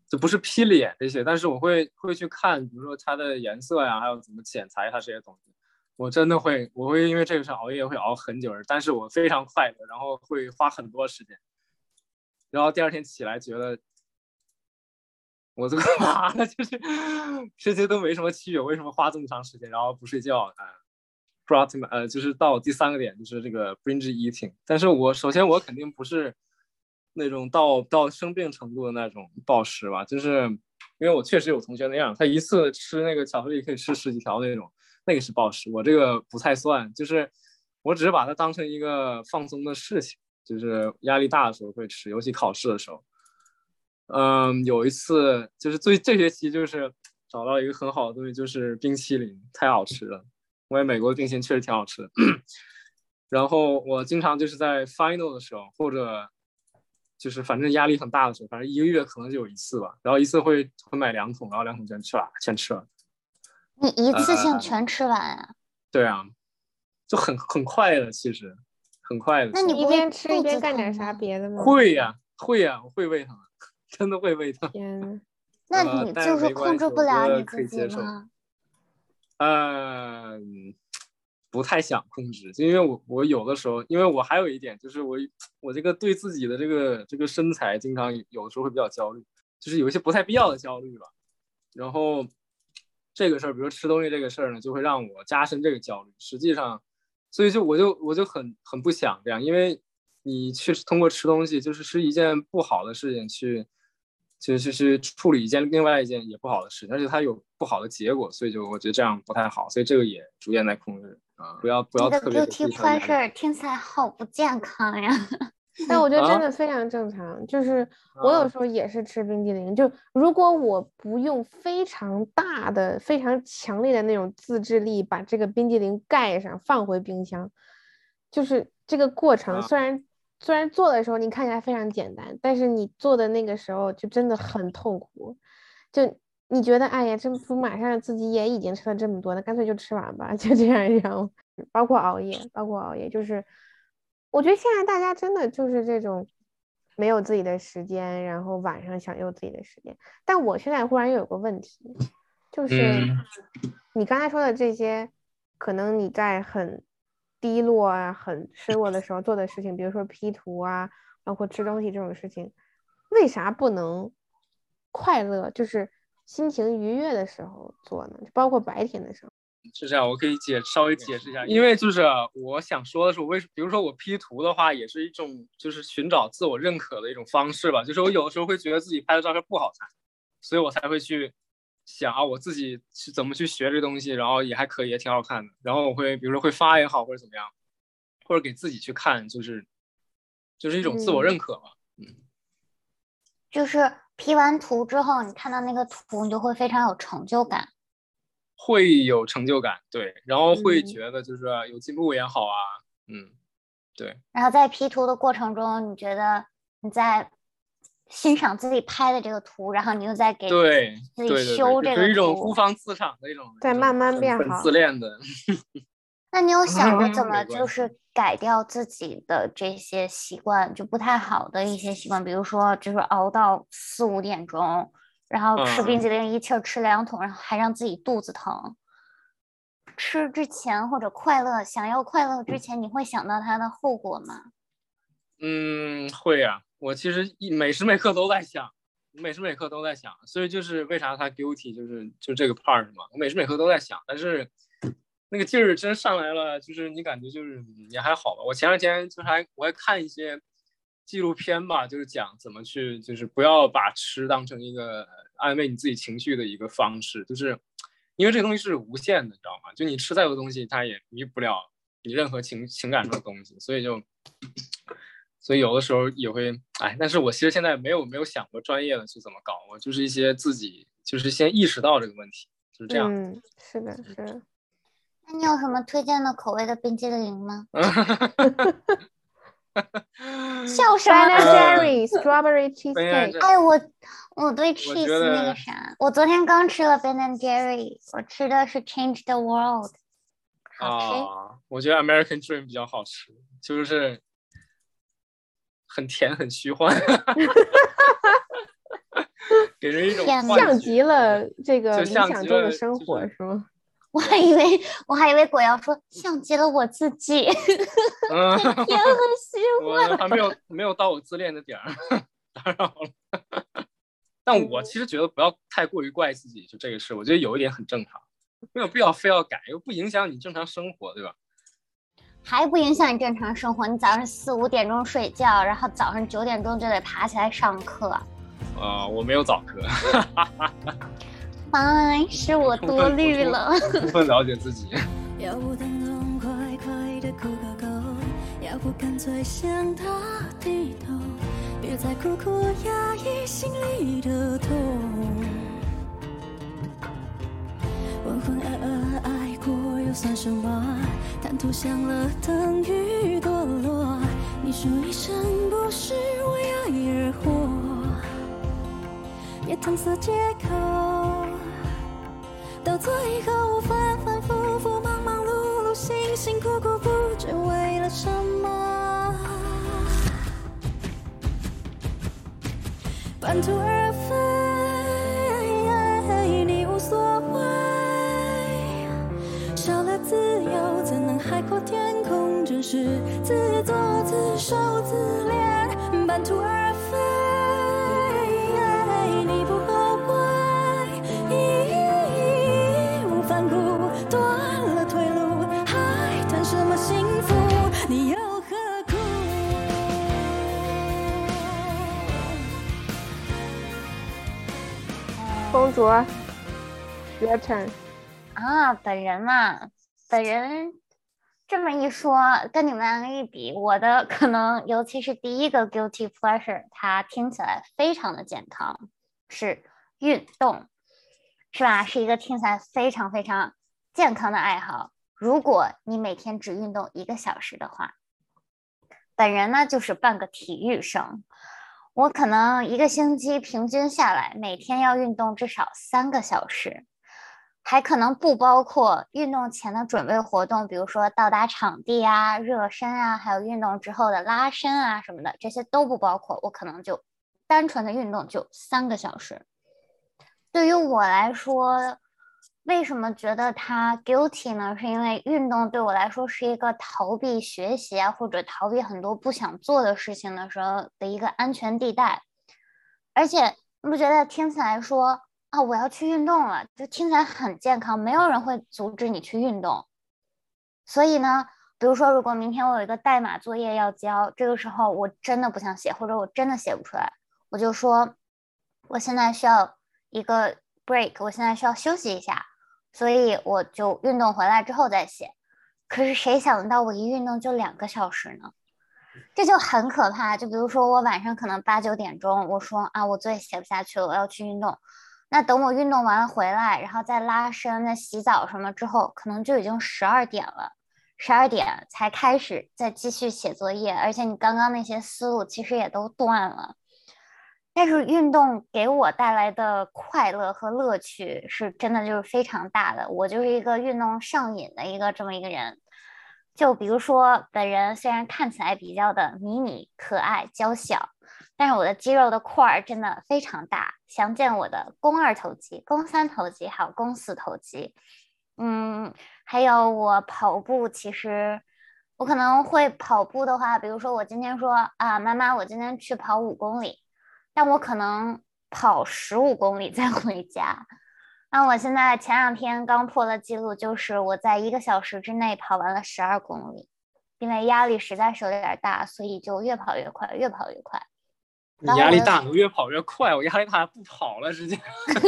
就不是 P 脸这些，但是我会会去看，比如说它的颜色呀，还有怎么剪裁它这些东西。我真的会，我会因为这个事熬夜会熬很久，但是我非常快乐，然后会花很多时间，然后第二天起来觉得我这个妈的，就是这些都没什么区别，为什么花这么长时间然后不睡觉啊？brought me 呃，就是到第三个点，就是这个 binge eating。但是我首先我肯定不是那种到到生病程度的那种暴食吧，就是因为我确实有同学那样，他一次吃那个巧克力可以吃十几条那种，那个是暴食，我这个不太算，就是我只是把它当成一个放松的事情，就是压力大的时候会吃，尤其考试的时候。嗯，有一次就是最这学期就是找到一个很好的东西，就是冰淇淋，太好吃了。因为美国的冰淇淋确实挺好吃的。然后我经常就是在 final 的时候，或者就是反正压力很大的时候，反正一个月可能就有一次吧。然后一次会会买两桶，然后两桶全吃完，全吃完。你一次性呃全吃完啊？对啊，就很很快的，其实很快的。那你一边吃一边干点啥别的吗？会呀、会呀、我会胃疼，真的会胃疼。天，那你就是控制不了你自己可以接受吗？嗯，不太想控制，就因为我我有的时候，因为我还有一点就是我我这个对自己的这个这个身材，经常有的时候会比较焦虑，就是有一些不太必要的焦虑吧。然后这个事儿，比如吃东西这个事儿呢，就会让我加深这个焦虑。实际上，所以就我就我就很很不想这样，因为你去通过吃东西，就是是一件不好的事情去。去去去处理一件另外一件也不好的事，而且它有不好的结果，所以就我觉得这样不太好，所以这个也逐渐在控制啊、不要不要你的特别给自 guilty 己上压力 pleasure 听起来好不健康呀。但我觉得真啊的非常正常。就是我有啊时候也是吃冰激凌，就如果我不用非常大的、非常强烈的那种自制力把这个冰激凌盖上放回冰箱，就是这个过程啊虽然。虽然做的时候你看起来非常简单，但是你做的那个时候就真的很痛苦。就你觉得，哎呀，这不马上自己也已经吃了这么多，那干脆就吃完吧，就这样一样。包括熬夜，包括熬夜，就是我觉得现在大家真的就是这种没有自己的时间，然后晚上想有自己的时间。但我现在忽然又有个问题，就是嗯你刚才说的这些，可能你在很低落啊、很失落的时候做的事情，比如说 P 图啊，包括吃东西这种事情，为啥不能快乐，就是心情愉悦的时候做呢？包括白天的时候。是这样，我可以解稍微解释一下，因为就是我想说的是，我为什比如说我 P 图的话，也是一种就是寻找自我认可的一种方式吧。就是我有的时候会觉得自己拍的照片不好看，所以我才会去想啊，我自己是怎么去学这东西，然后也还可以，也挺好看的。然后我会比如说会发也好，或者怎么样，或者给自己去看，就是就是一种自我认可吧。就是 P 完图之后，你看到那个图，你就会非常有成就感。会有成就感，对，然后会嗯觉得就是有进步也好啊，嗯，对。然后在 P 图的过程中，你觉得你在欣赏自己拍的这个图，然后你又在给对自己对对对，修这个就是一种图孤芳自赏的一种，一种在慢慢变好自恋的。那你有想过怎 么就是改掉自己的这些习惯，就不太好的一些习惯，比如说就是熬到四五点钟，然后吃冰嗯激凌一气儿吃两桶，然后还让自己肚子疼。吃之前或者快乐想要快乐之前，你会想到它的后果吗？嗯，会呀、我其实一每时每刻都在想，每时每刻都在想，所以就是为啥他 guilty 就是就这个 part 嘛，我每时每刻都在想，但是那个劲儿真上来了，就是你感觉就是也还好吧。我前两天就是还我还看一些纪录片吧，就是讲怎么去就是不要把吃当成一个安慰你自己情绪的一个方式，就是因为这个东西是无限的，你知道吗？就你吃再多东西，它也弥补不了你任何情情感上的东西，所以就。所以有的时候也会，哎，但是我其实现在没有没有想过专业的去怎么搞，我就是一些自己就是先意识到这个问题，就是这样。嗯，是的，是的。那你有什么推荐的口味的冰激凌吗？笑什 Ben 么 and 呢？Jerry strawberry cheesecake，哎，我我对 cheese 那个啥，我昨天刚吃了 Ben and Jerry，我吃的是 Change the World。啊，我觉得 American Dream 比较好吃，就是很甜很虚幻，给人一种像极了这个就理想中的生就是活是吗？我还以为我还以为果要说像极了我自己，嗯，甜很虚 我还没有没有到我自恋的点儿，打扰了。但我其实觉得不要太过于怪自己，就这个事，我觉得有一点很正常，没有必要非要改，又不影响你正常生活，对吧？还不影响你正常生活。你早上四五点钟睡觉，然后早上九点钟就得爬起来上课。啊、我没有早课，哎，是我充多虑了。充分了解自己。要不痛痛快快的哭个够，要不干脆向他低头，别再苦苦压抑心里的痛。浑浑噩噩爱过又算什么？贪图享乐等于堕落，你说一生不是，为爱而活，别搪塞借口，到最后反反复复，忙忙碌碌，辛辛苦苦，不知为了什么。半途而废，天空？真是自作自受自怜。半途而废，你不后悔，义无反顾，断了退路，还谈什么幸福？你又何苦？公主，your turn。啊，本人嘛，本人这么一说，跟你们一比，我的可能尤其是第一个 guilty pleasure，它听起来非常的健康，是运动，是吧？是一个听起来非常非常健康的爱好。如果你每天只运动一个小时的话，本人呢就是半个体育生。我可能一个星期平均下来，每天要运动至少三个小时。还可能不包括运动前的准备活动，比如说到达场地啊、热身啊，还有运动之后的拉伸啊什么的，这些都不包括。我可能就单纯的运动就三个小时。对于我来说，为什么觉得它 guilty 呢？是因为运动对我来说是一个逃避学习啊，或者逃避很多不想做的事情的时候的一个安全地带。而且你不觉得听起来说？啊，我要去运动了，就听起来很健康，没有人会阻止你去运动。所以呢，比如说，如果明天我有一个代码作业要交，这个时候我真的不想写，或者我真的写不出来，我就说我现在需要一个 break，我现在需要休息一下，所以我就运动回来之后再写。可是谁想到我一运动就两个小时呢？这就很可怕。就比如说我晚上可能八九点钟，我说啊，我作业写不下去了，我要去运动。那等我运动完了回来，然后再拉伸、再洗澡什么之后，可能就已经十二点了。十二点才开始再继续写作业，而且你刚刚那些思路其实也都断了。但是运动给我带来的快乐和乐趣是真的就是非常大的。我就是一个运动上瘾的一个这么一个人。就比如说，本人虽然看起来比较的迷你、可爱、娇小。但是我的肌肉的块儿真的非常大，详见我的肱二头肌、肱三头肌还有肱四头肌。嗯，还有我跑步，其实我可能会跑步的话，比如说我今天说啊，妈妈，我今天去跑五公里，但我可能跑十五公里再回家。那我现在前两天刚破了记录，就是我在一个小时之内跑完了十二公里，因为压力实在是有点大，所以就越跑越快，越跑越快。你压力大，我越跑越快。我压力大，不跑了，直接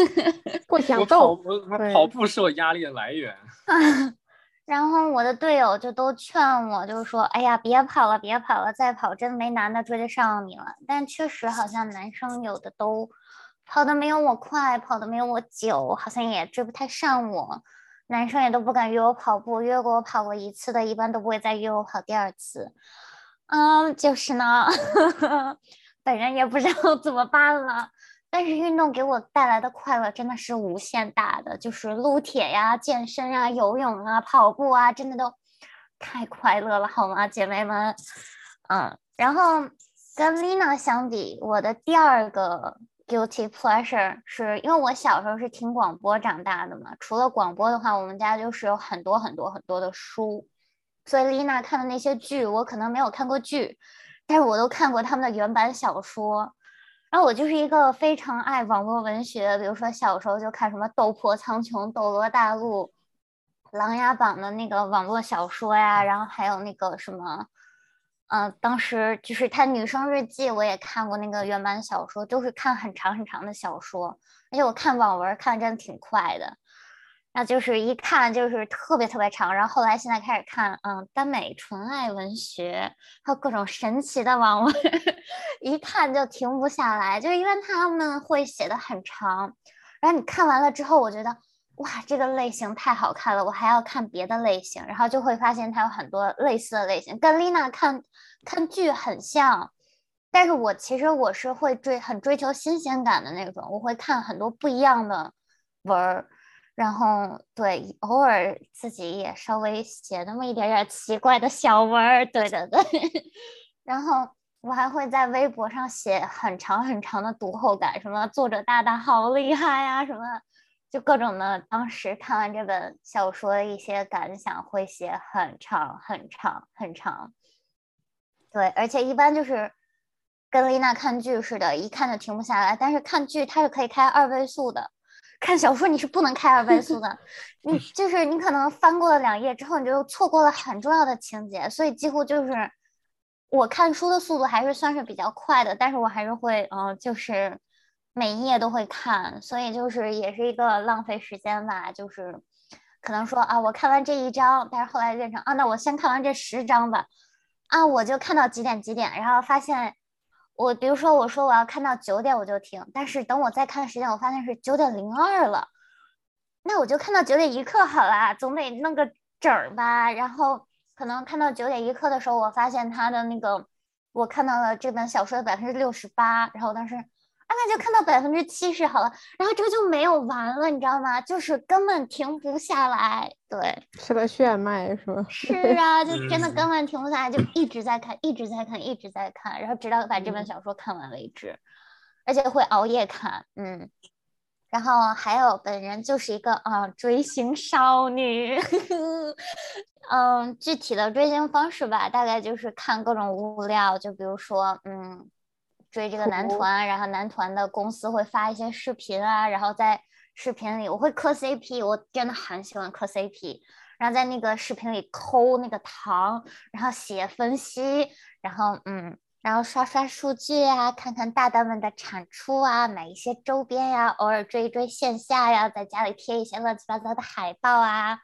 不想我跑动。我跑步是我压力的来源。然后我的队友就都劝我，就是说，哎呀，别跑了，别跑了，再跑真没男的追得上你了。但确实好像男生有的都跑的没有我快，跑的没有我久，好像也追不太上我。男生也都不敢约我跑步，约过我跑过一次的，一般都不会再约我跑第二次。嗯，就是呢，本人也不知道怎么办了。但是运动给我带来的快乐真的是无限大的，就是撸铁呀、健身啊、游泳啊、跑步啊，真的都太快乐了，好吗，姐妹们？嗯，然后跟 Lina 相比，我的第二个 guilty pleasure 是因为我小时候是听广播长大的嘛，除了广播的话，我们家就是有很多很多很多的书，所以 Lina 看的那些剧，我可能没有看过剧，但是我都看过他们的原版小说。然后我就是一个非常爱网络文学，比如说小时候就看什么《斗破苍穹》《斗罗大陆》《琅琊榜》的那个网络小说呀，然后还有那个什么，嗯、当时就是他《女生日记》，我也看过那个原版小说，都是看很长很长的小说，而且我看网文看的真的挺快的。那就是一看就是特别特别长，然后后来现在开始看，嗯，耽美纯爱文学，还有各种神奇的网文，一看就停不下来，就是因为他们会写的很长，然后你看完了之后，我觉得哇，这个类型太好看了，我还要看别的类型，然后就会发现它有很多类似的类型，跟丽娜看看剧很像。但是我其实我是会追很追求新鲜感的那种，我会看很多不一样的文儿，然后对偶尔自己也稍微写那么一点点奇怪的小文儿，对对对，然后我还会在微博上写很长很长的读后感，什么作者大大好厉害呀，什么就各种的。当时看完这本小说的一些感想，会写很长很长很长。对，而且一般就是跟丽娜看剧似的，一看就停不下来。但是看剧它是可以开二倍速的，看小说你是不能开二倍速的。你就是你可能翻过了两页之后，你就错过了很重要的情节，所以几乎就是我看书的速度还是算是比较快的，但是我还是会嗯、呃就是每一页都会看，所以就是也是一个浪费时间吧，就是可能说啊，我看完这一章，但是后来变成啊，那我先看完这十章吧。啊，我就看到几点几点，然后发现我，比如说我说我要看到九点我就停，但是等我再看时间，我发现是九点零二了，那我就看到九点一刻好啦，总得弄个整儿吧。然后可能看到九点一刻的时候，我发现他的那个，我看到了这本小说的百分之六十八，然后我当时啊，那就看到百分之七十好了，然后这个就没有完了，你知道吗？就是根本停不下来，对。是个炫迈是吧？是啊，就真的嗯根本停不下来，就一直在看，一直在看，一直在看，然后直到把这本小说看完为止，而且会熬夜看，嗯。然后还有本人就是一个啊追星少女，嗯，具体的追星方式吧，大概就是看各种物料，就比如说嗯追这个男团，然后男团的公司会发一些视频啊，然后在视频里我会磕 CP，我真的很喜欢磕 CP，然后在那个视频里抠那个糖，然后写分析，然后嗯，然后刷刷数据啊，看看大大们的产出啊，买一些周边呀，偶尔追一追线下呀，在家里贴一些乱七八糟的海报啊。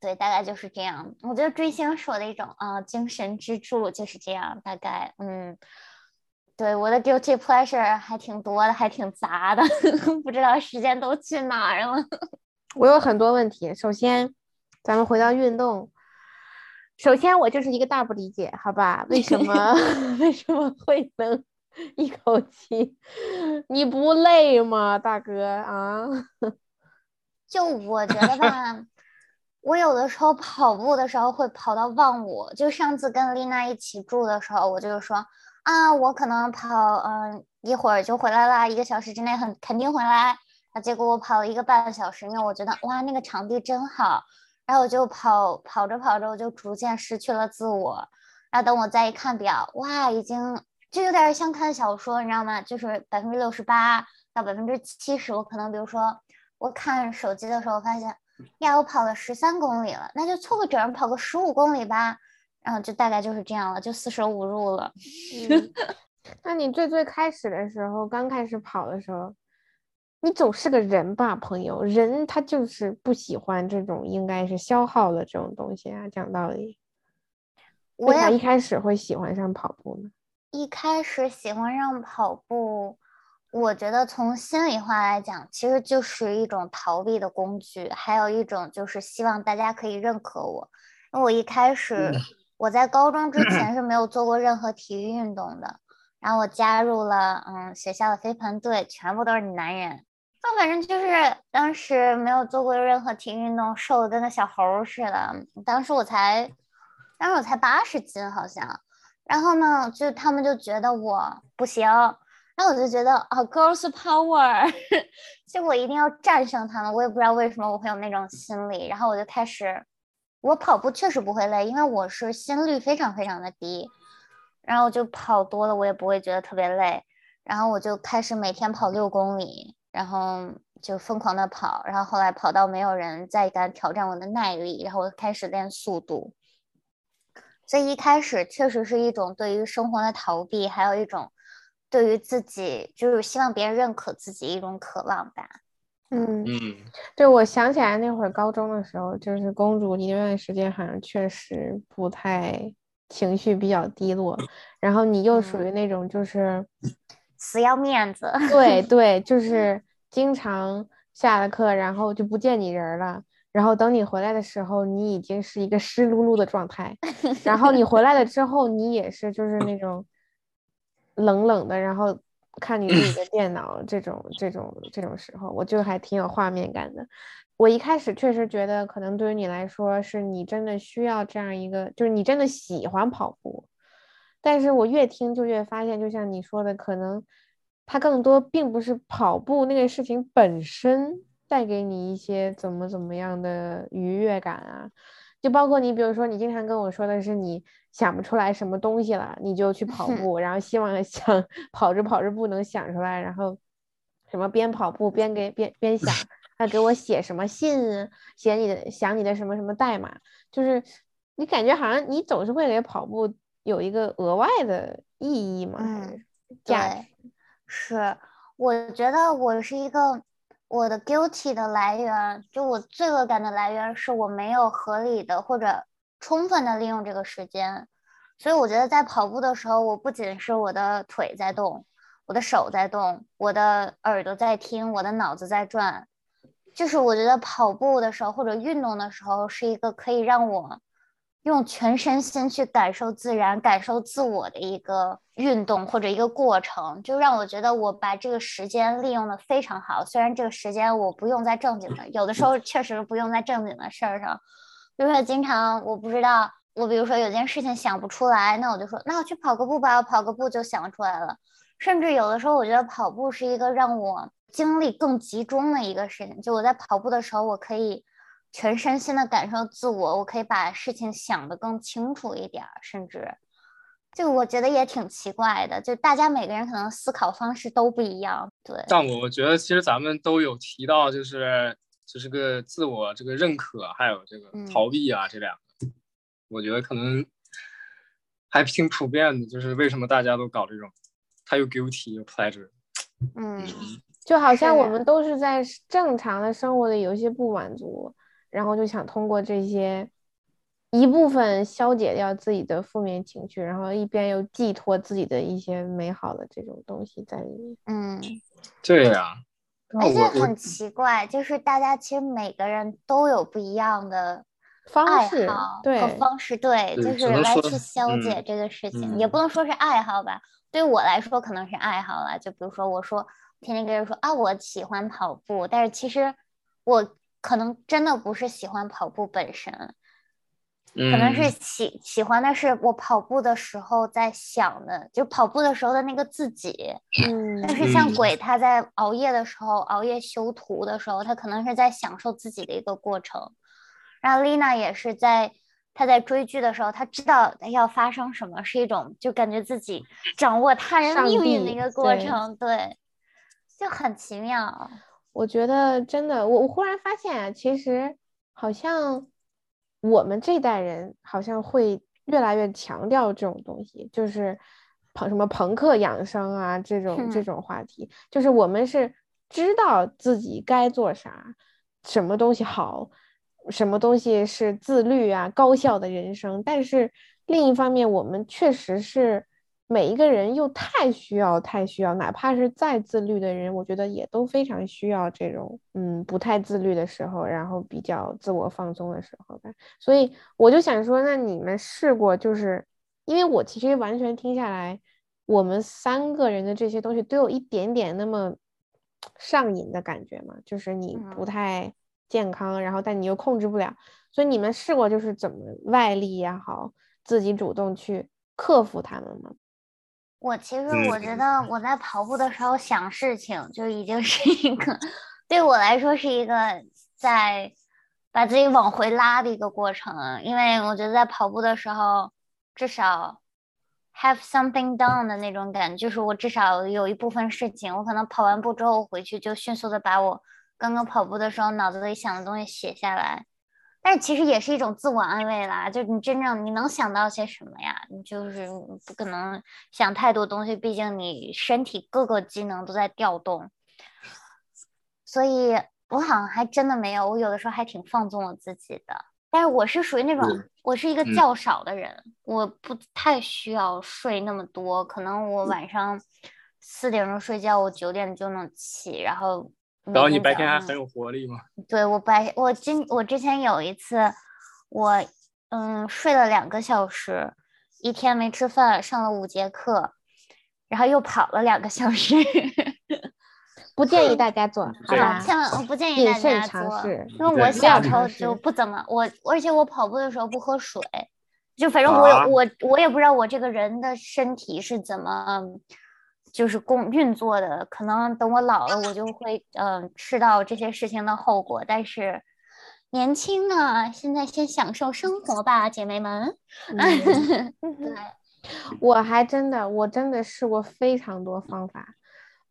对，大概就是这样。我觉得追星是我的一种啊、呃精神支柱，就是这样。大概嗯，对，我的 guilty pleasure 还挺多的，还挺杂的，不知道时间都去哪儿了。我有很多问题。首先，咱们回到运动。首先，我就是一个大不理解，好吧？为什么 为什么会能一口气？你不累吗，大哥啊？就我觉得吧，我有的时候跑步的时候会跑到忘我。就上次跟丽娜一起住的时候，我就说啊，我可能跑，嗯，一会儿就回来啦，一个小时之内很肯定回来。啊，结果我跑了一个半小时，因为我觉得哇，那个场地真好。然后我就跑跑着跑着，我就逐渐失去了自我。然后等我再一看表，哇，已经就有点像看小说，你知道吗？就是百分之六十八到百分之七十，我可能比如说我看手机的时候发现，呀，我跑了十三公里了，那就凑个整跑个十五公里吧。然后就大概就是这样了，就四舍五入了。嗯 那你最最开始的时候，刚开始跑的时候，你总是个人吧，朋友，人他就是不喜欢这种应该是消耗的这种东西啊。讲道理，我为啥一开始会喜欢上跑步呢？一开始喜欢上跑步，我觉得从心里话来讲，其实就是一种逃避的工具，还有一种就是希望大家可以认可我。因为我一开始我在高中之前 是没有做过任何体育运动的，然后我加入了嗯学校的飞盘队，全部都是男人。那反正就是当时没有做过任何体育运动，瘦的跟个小猴儿似的。当时我才，当时我才八十斤好像。然后呢，就他们就觉得我不行，然后我就觉得啊，girls power，就我一定要战胜他们。我也不知道为什么我会有那种心理，然后我就开始，我跑步确实不会累，因为我是心率非常非常的低，然后就跑多了，我也不会觉得特别累。然后我就开始每天跑六公里，然后就疯狂的跑，然后后来跑到没有人再敢挑战我的耐力，然后我开始练速度。所以一开始确实是一种对于生活的逃避，还有一种对于自己就是希望别人认可自己一种渴望吧。嗯，嗯，对，我想起来那会儿高中的时候，就是公主，你那段时间好像确实不太情绪比较低落，然后你又属于那种就是。死要面子，对 对，就是经常下了课，然后就不见你人儿了。然后等你回来的时候，你已经是一个湿漉漉的状态。然后你回来了之后，你也是就是那种冷冷的，然后看你自己的电脑这种这种这种时候，我就还挺有画面感的。我一开始确实觉得，可能对于你来说，是你真的需要这样一个，就是你真的喜欢跑步。但是我越听就越发现，就像你说的，可能它更多并不是跑步那个事情本身带给你一些怎么怎么样的愉悦感啊，就包括你，比如说你经常跟我说的是你想不出来什么东西了，你就去跑 步，然后希望想跑着跑着步能想出来，然后什么边跑步边给边边想，他给我写什么信啊，写你的想你的什么什么代码，就是你感觉好像你总是会给跑步。有一个额外的意义嘛？嗯，对，是，我觉得我是一个我的 guilty 的来源，就我罪恶感的来源是我没有合理的或者充分的利用这个时间，所以我觉得在跑步的时候，我不仅是我的腿在动，我的手在动，我的耳朵在听，我的脑子在转，就是我觉得跑步的时候或者运动的时候是一个可以让我。用全身心去感受自然、感受自我的一个运动或者一个过程，就让我觉得我把这个时间利用的非常好。虽然这个时间我不用在正经的，有的时候确实不用在正经的事儿上，就是经常我不知道，我比如说有件事情想不出来，那我就说，那我去跑个步吧，我跑个步就想出来了。甚至有的时候，我觉得跑步是一个让我精力更集中的一个事情。就我在跑步的时候，我可以。全身心的感受自我，我可以把事情想得更清楚一点，甚至，就我觉得也挺奇怪的，就大家每个人可能思考方式都不一样，对。但我，我觉得其实咱们都有提到，就是就是个自我这个认可，还有这个逃避啊，这两个，我觉得可能还挺普遍的，就是为什么大家都搞这种，他又 guilty 又 pleasure，嗯，就好像我们都是在正常的生活里有一些不满足。然后就想通过这些一部分消解掉自己的负面情绪，然后一边又寄托自己的一些美好的这种东西在里面。嗯，对呀。而且很奇怪，就是大家其实每个人都有不一样的方式和方式，对，就是来去消解这个事情，也不能说是爱好吧。对我来说可能是爱好了，就比如说我说天天跟人说啊，我喜欢跑步，但是其实我。可能真的不是喜欢跑步本身，可能是喜喜欢的是我跑步的时候在想的，就跑步的时候的那个自己。嗯，但是像鬼他在熬夜的时候，熬夜修图的时候，他可能是在享受自己的一个过程。然后丽娜也是在他在追剧的时候，他知道要发生什么，是一种就感觉自己掌握他人命运的一个过程，对，就很奇妙。我觉得真的，我我忽然发现啊，其实好像我们这代人好像会越来越强调这种东西，就是朋什么朋克养生啊这种这种话题，就是我们是知道自己该做啥，什么东西好，什么东西是自律啊高效的人生，但是另一方面，我们确实是。每一个人又太需要，太需要，哪怕是再自律的人，我觉得也都非常需要这种，嗯，不太自律的时候，然后比较自我放松的时候吧。所以我就想说，那你们试过，就是因为我其实完全听下来，我们三个人的这些东西都有一点点那么上瘾的感觉嘛，就是你不太健康，然后但你又控制不了，所以你们试过就是怎么外力也好，自己主动去克服他们吗？我其实我觉得我在跑步的时候想事情就已经是一个对我来说是一个在把自己往回拉的一个过程，因为我觉得在跑步的时候至少 have something done 的那种感觉，就是我至少有一部分事情，我可能跑完步之后回去就迅速的把我刚刚跑步的时候脑子里想的东西写下来。但其实也是一种自我安慰啦，就你真正你能想到些什么呀？你就是不可能想太多东西，毕竟你身体各个机能都在调动。所以我好像还真的没有，我有的时候还挺放纵我自己的。但是我是属于那种，我是一个较少的人，我不太需要睡那么多，可能我晚上四点钟睡觉，我九点就能起，然后然后你白天还很有活力吗？对我白我今我之前有一次，我嗯睡了两个小时，一天没吃饭，上了五节课，然后又跑了两个小时。不建议大家做，好吧？千万我不建议大家做。因为我小时候就不怎么我，而且我跑步的时候不喝水，就反正我、啊我我也不知道我这个人的身体是怎么就是工运作的，可能等我老了我就会嗯、呃吃到这些事情的后果，但是年轻啊，现在先享受生活吧，姐妹们。嗯。对，我还真的，我真的试过非常多方法，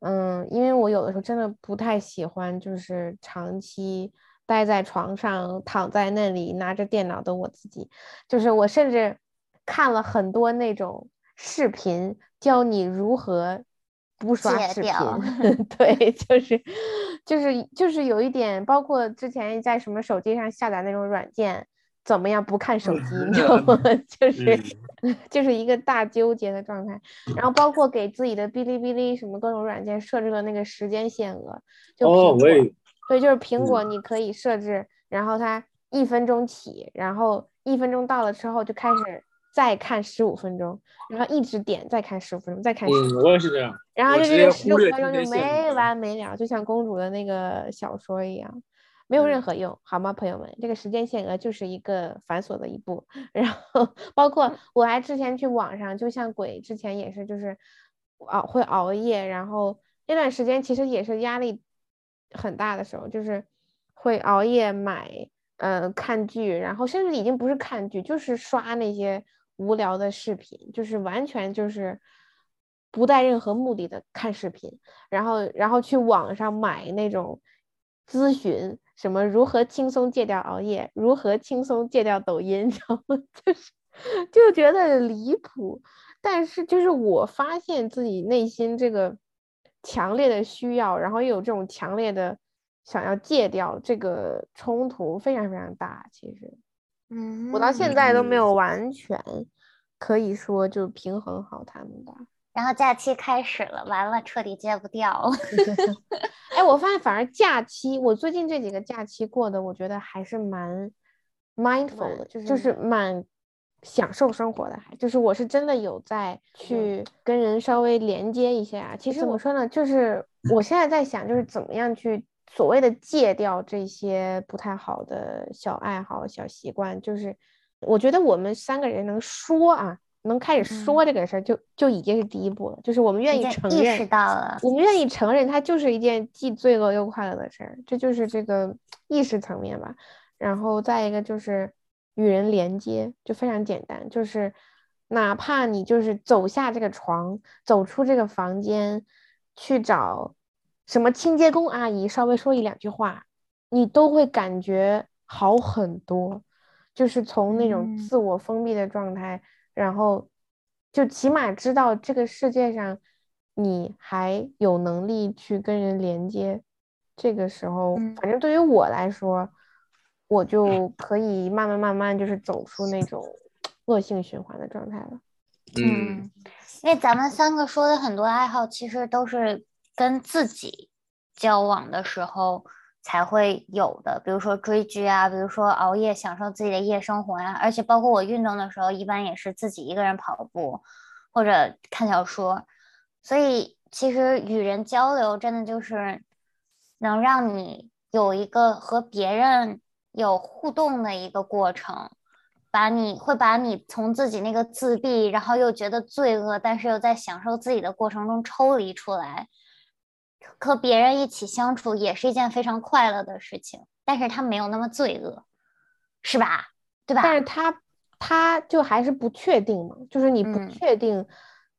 嗯，因为我有的时候真的不太喜欢，就是长期待在床上，躺在那里拿着电脑的我自己，就是我甚至看了很多那种视频，教你如何不刷视频，对，就是就是就是有一点，包括之前在什么手机上下载那种软件。怎么样不看手机，你知道吗？就是、就是一个大纠结的状态。然后包括给自己的哔哩哔哩什么各种软件设置了那个时间限额，就哦，苹果对，就是苹果嗯你可以设置，然后它一分钟起，然后一分钟到了之后就开始再看十五分钟，然后一直点再看十五分钟，再看十五分钟，嗯，我也是这样。然后就我直接这个十五分钟就没完没了，就像公主的那个小说一样。没有任嗯何用，好吗，朋友们？这个时间限额就是一个繁琐的一步，然后包括我还之前去网上，就像鬼之前也是，就是熬会熬夜，然后那段时间其实也是压力很大的时候，就是会熬夜买呃看剧，然后甚至已经不是看剧，就是刷那些无聊的视频，就是完全就是不带任何目的的看视频，然后然后去网上买那种咨询，什么如何轻松戒掉熬夜，如何轻松戒掉抖音，然后就是就觉得离谱。但是就是我发现自己内心这个强烈的需要，然后又有这种强烈的想要戒掉，这个冲突非常非常大。其实嗯，我到现在都没嗯有完全可以说就平衡好他们吧。然后假期开始了，完了彻底戒不掉。哎，我发现反而假期，我最近这几个假期过的，我觉得还是蛮 mindful 的，就是就是蛮享受生活的，还就是我是真的有在去跟人稍微连接一下。其实怎么说呢，就是我现在在想，就是怎么样去所谓的戒掉这些不太好的小爱好、小习惯。就是我觉得我们三个人能说啊，能开始说这个事儿，就就已经是第一步了。就是我们愿意承认意识到了，我们愿意承认它就是一件既罪恶又快乐的事儿，这就是这个意识层面吧。然后再一个就是与人连接，就非常简单，就是哪怕你就是走下这个床，走出这个房间，去找什么清洁工阿姨稍微说一两句话，你都会感觉好很多。就是从那种嗯自我封闭的状态，然后就起码知道这个世界上你还有能力去跟人连接。这个时候，嗯反正对于我来说，我就可以慢慢慢慢就是走出那种恶性循环的状态了。嗯，因为咱们三个说的很多爱好，其实都是跟自己交往的时候才会有的，比如说追剧啊，比如说熬夜享受自己的夜生活呀、而且包括我运动的时候，一般也是自己一个人跑步或者看小说，所以其实与人交流真的就是能让你有一个和别人有互动的一个过程。把你会把你从自己那个自闭，然后又觉得罪恶，但是又在享受自己的过程中抽离出来，和别人一起相处也是一件非常快乐的事情，但是他没有那么罪恶，是吧？对吧？但是他他就还是不确定嘛，就是你不嗯确定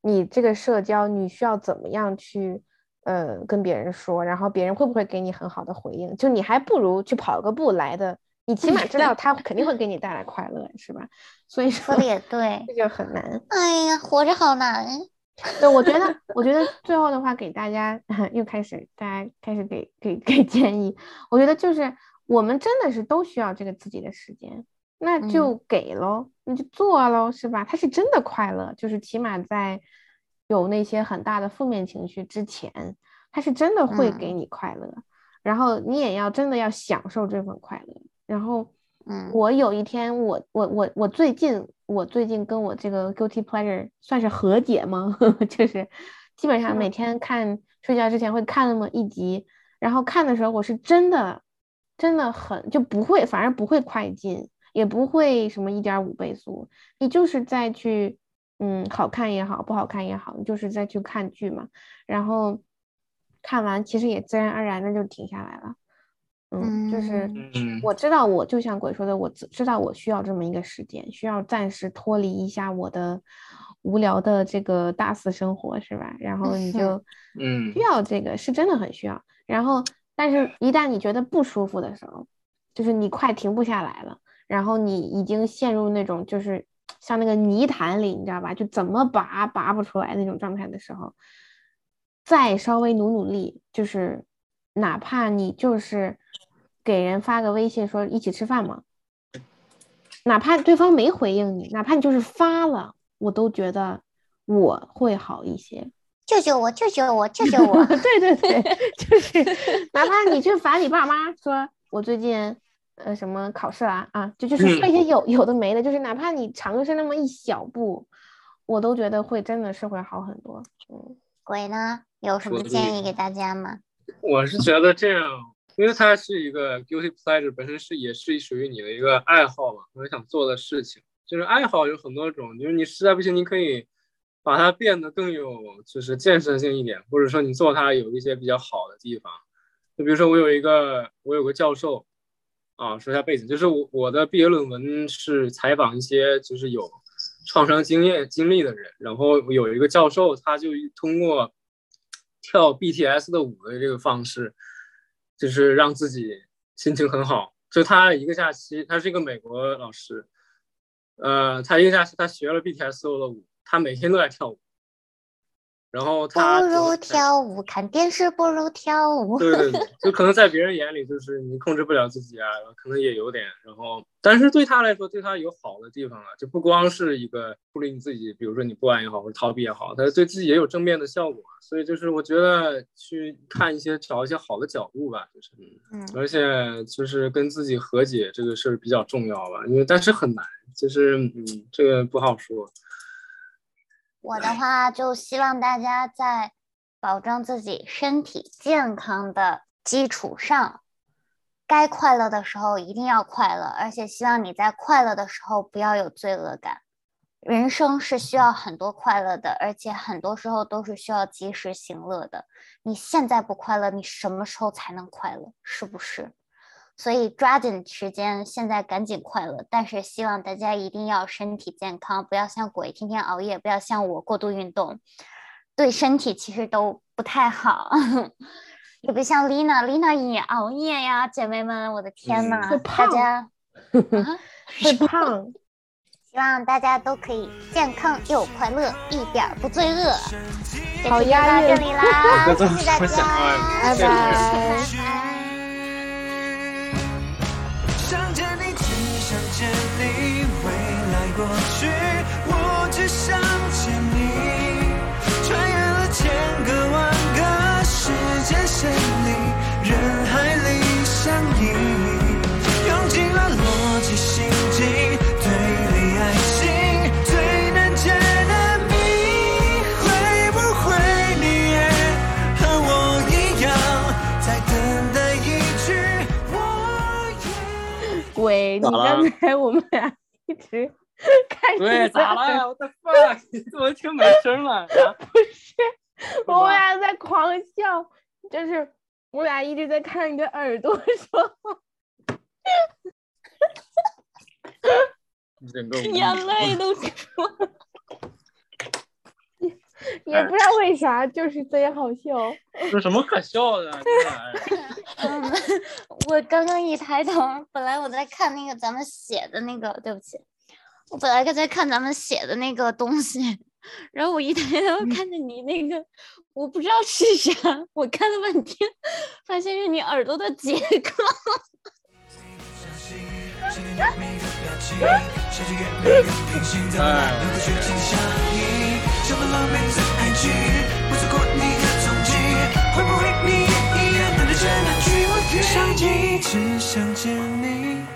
你这个社交你需要怎么样去呃跟别人说，然后别人会不会给你很好的回应，就你还不如去跑个步来的，你起码知道他肯定会给你带来快乐，是吧？所以说说的也对。这就很难。哎呀，活着好难。对，我觉得，我觉得最后的话给大家 又开始，大家开始给给给建议。我觉得就是我们真的是都需要这个自己的时间，那就给喽，那就做喽，是吧？他是真的快乐，就是起码在有那些很大的负面情绪之前，他是真的会给你快乐。然后你也要真的要享受这份快乐。然后嗯我有一天，我我我我最近我最近跟我这个 guilty pleasure 算是和解吗？就是基本上每天看睡觉之前会看那么一集，然后看的时候我是真的真的很就不会，反而不会快进，也不会什么一点五倍速，你就是再去嗯好看也好，不好看也好，你就是再去看剧嘛，然后看完其实也自然而然的就停下来了。嗯，就是嗯我知道，我就像鬼说的，我知知道我需要这么一个时间，需要暂时脱离一下我的无聊的这个大四生活，是吧？然后你就嗯需要这个，是真的很需要。然后，但是一旦你觉得不舒服的时候，就是你快停不下来了，然后你已经陷入那种就是像那个泥潭里，你知道吧？就怎么拔拔不出来那种状态的时候，再稍微努努力，就是哪怕你就是给人发个微信说一起吃饭嘛，哪怕对方没回应你，哪怕你就是发了，我都觉得我会好一些。救救我，救救我，救救我！对对对，就是哪怕你去烦你爸妈，说我最近呃什么考试啦啊，就就是说一些有有的没的，就是哪怕你尝试那么一小步，我都觉得会真的是会好很多。嗯，鬼呢？有什么建议给大家吗？我是觉得这样，因为它是一个 guilty pleasure，本身是也是属于你的一个爱好嘛，我想做的事情。就是爱好有很多种，就是你实在不行，你可以把它变得更有就是建设性一点，或者说你做它有一些比较好的地方。就比如说我有一个我有个教授啊，说一下背景，就是我我的毕业论文是采访一些就是有创伤经验经历的人，然后有一个教授他就通过跳 BTS 的舞的这个方式，就是让自己心情很好。就他一个假期，他是一个美国老师，呃，他一个假期他学了 BTS 所有的舞，他每天都在跳舞。然后他不如跳舞，看电视不如跳舞。对对对，就可能在别人眼里就是你控制不了自己啊，可能也有点，然后但是对他来说，对他有好的地方啊，就不光是一个处理你自己，比如说你不安也好，或者逃避也好，他对自己也有正面的效果。所以就是我觉得去看一些找一些好的角度吧，就是而且就是跟自己和解这个事儿比较重要吧，因为但是很难，就是嗯，这个不好说。我的话就希望大家在保证自己身体健康的基础上，该快乐的时候一定要快乐，而且希望你在快乐的时候不要有罪恶感。人生是需要很多快乐的，而且很多时候都是需要及时行乐的。你现在不快乐，你什么时候才能快乐？是不是？所以抓紧时间，现在赶紧快乐。但是希望大家一定要身体健康，不要像鬼天天熬夜，不要像我过度运动，对身体其实都不太好。也别像 Lina，Lina 也熬夜呀，姐妹们，我的天呐，大会胖家啊，会胖。希望大家都可以健康又快乐，一点儿不罪恶。这好期就到这里啦，谢谢大家，拜拜拜拜。过去，我只想见你。穿越了千个万个时间线里，人海里相依，用尽了逻辑心机，推理爱情最难解的谜，会不会你也和我一样，在等待一句我也。鬼，你咋了。刚才我们俩一直看你 对，在咋了？我的 fuck！你 怎么听没声了？啊 不是，我俩在狂笑，就是我俩一直在看你的耳朵说话，整个眼泪都出来也不知道为啥，就是贼好笑。有什么可笑的？我刚刚一抬头，本来我在看那个咱们写的那个，对不起，我本来在看咱们写的那个东西，然后我一抬头看见你那个，我不知道是啥，我看了半天，发现是你耳朵的结构。一样等着那句我上机，只想见你。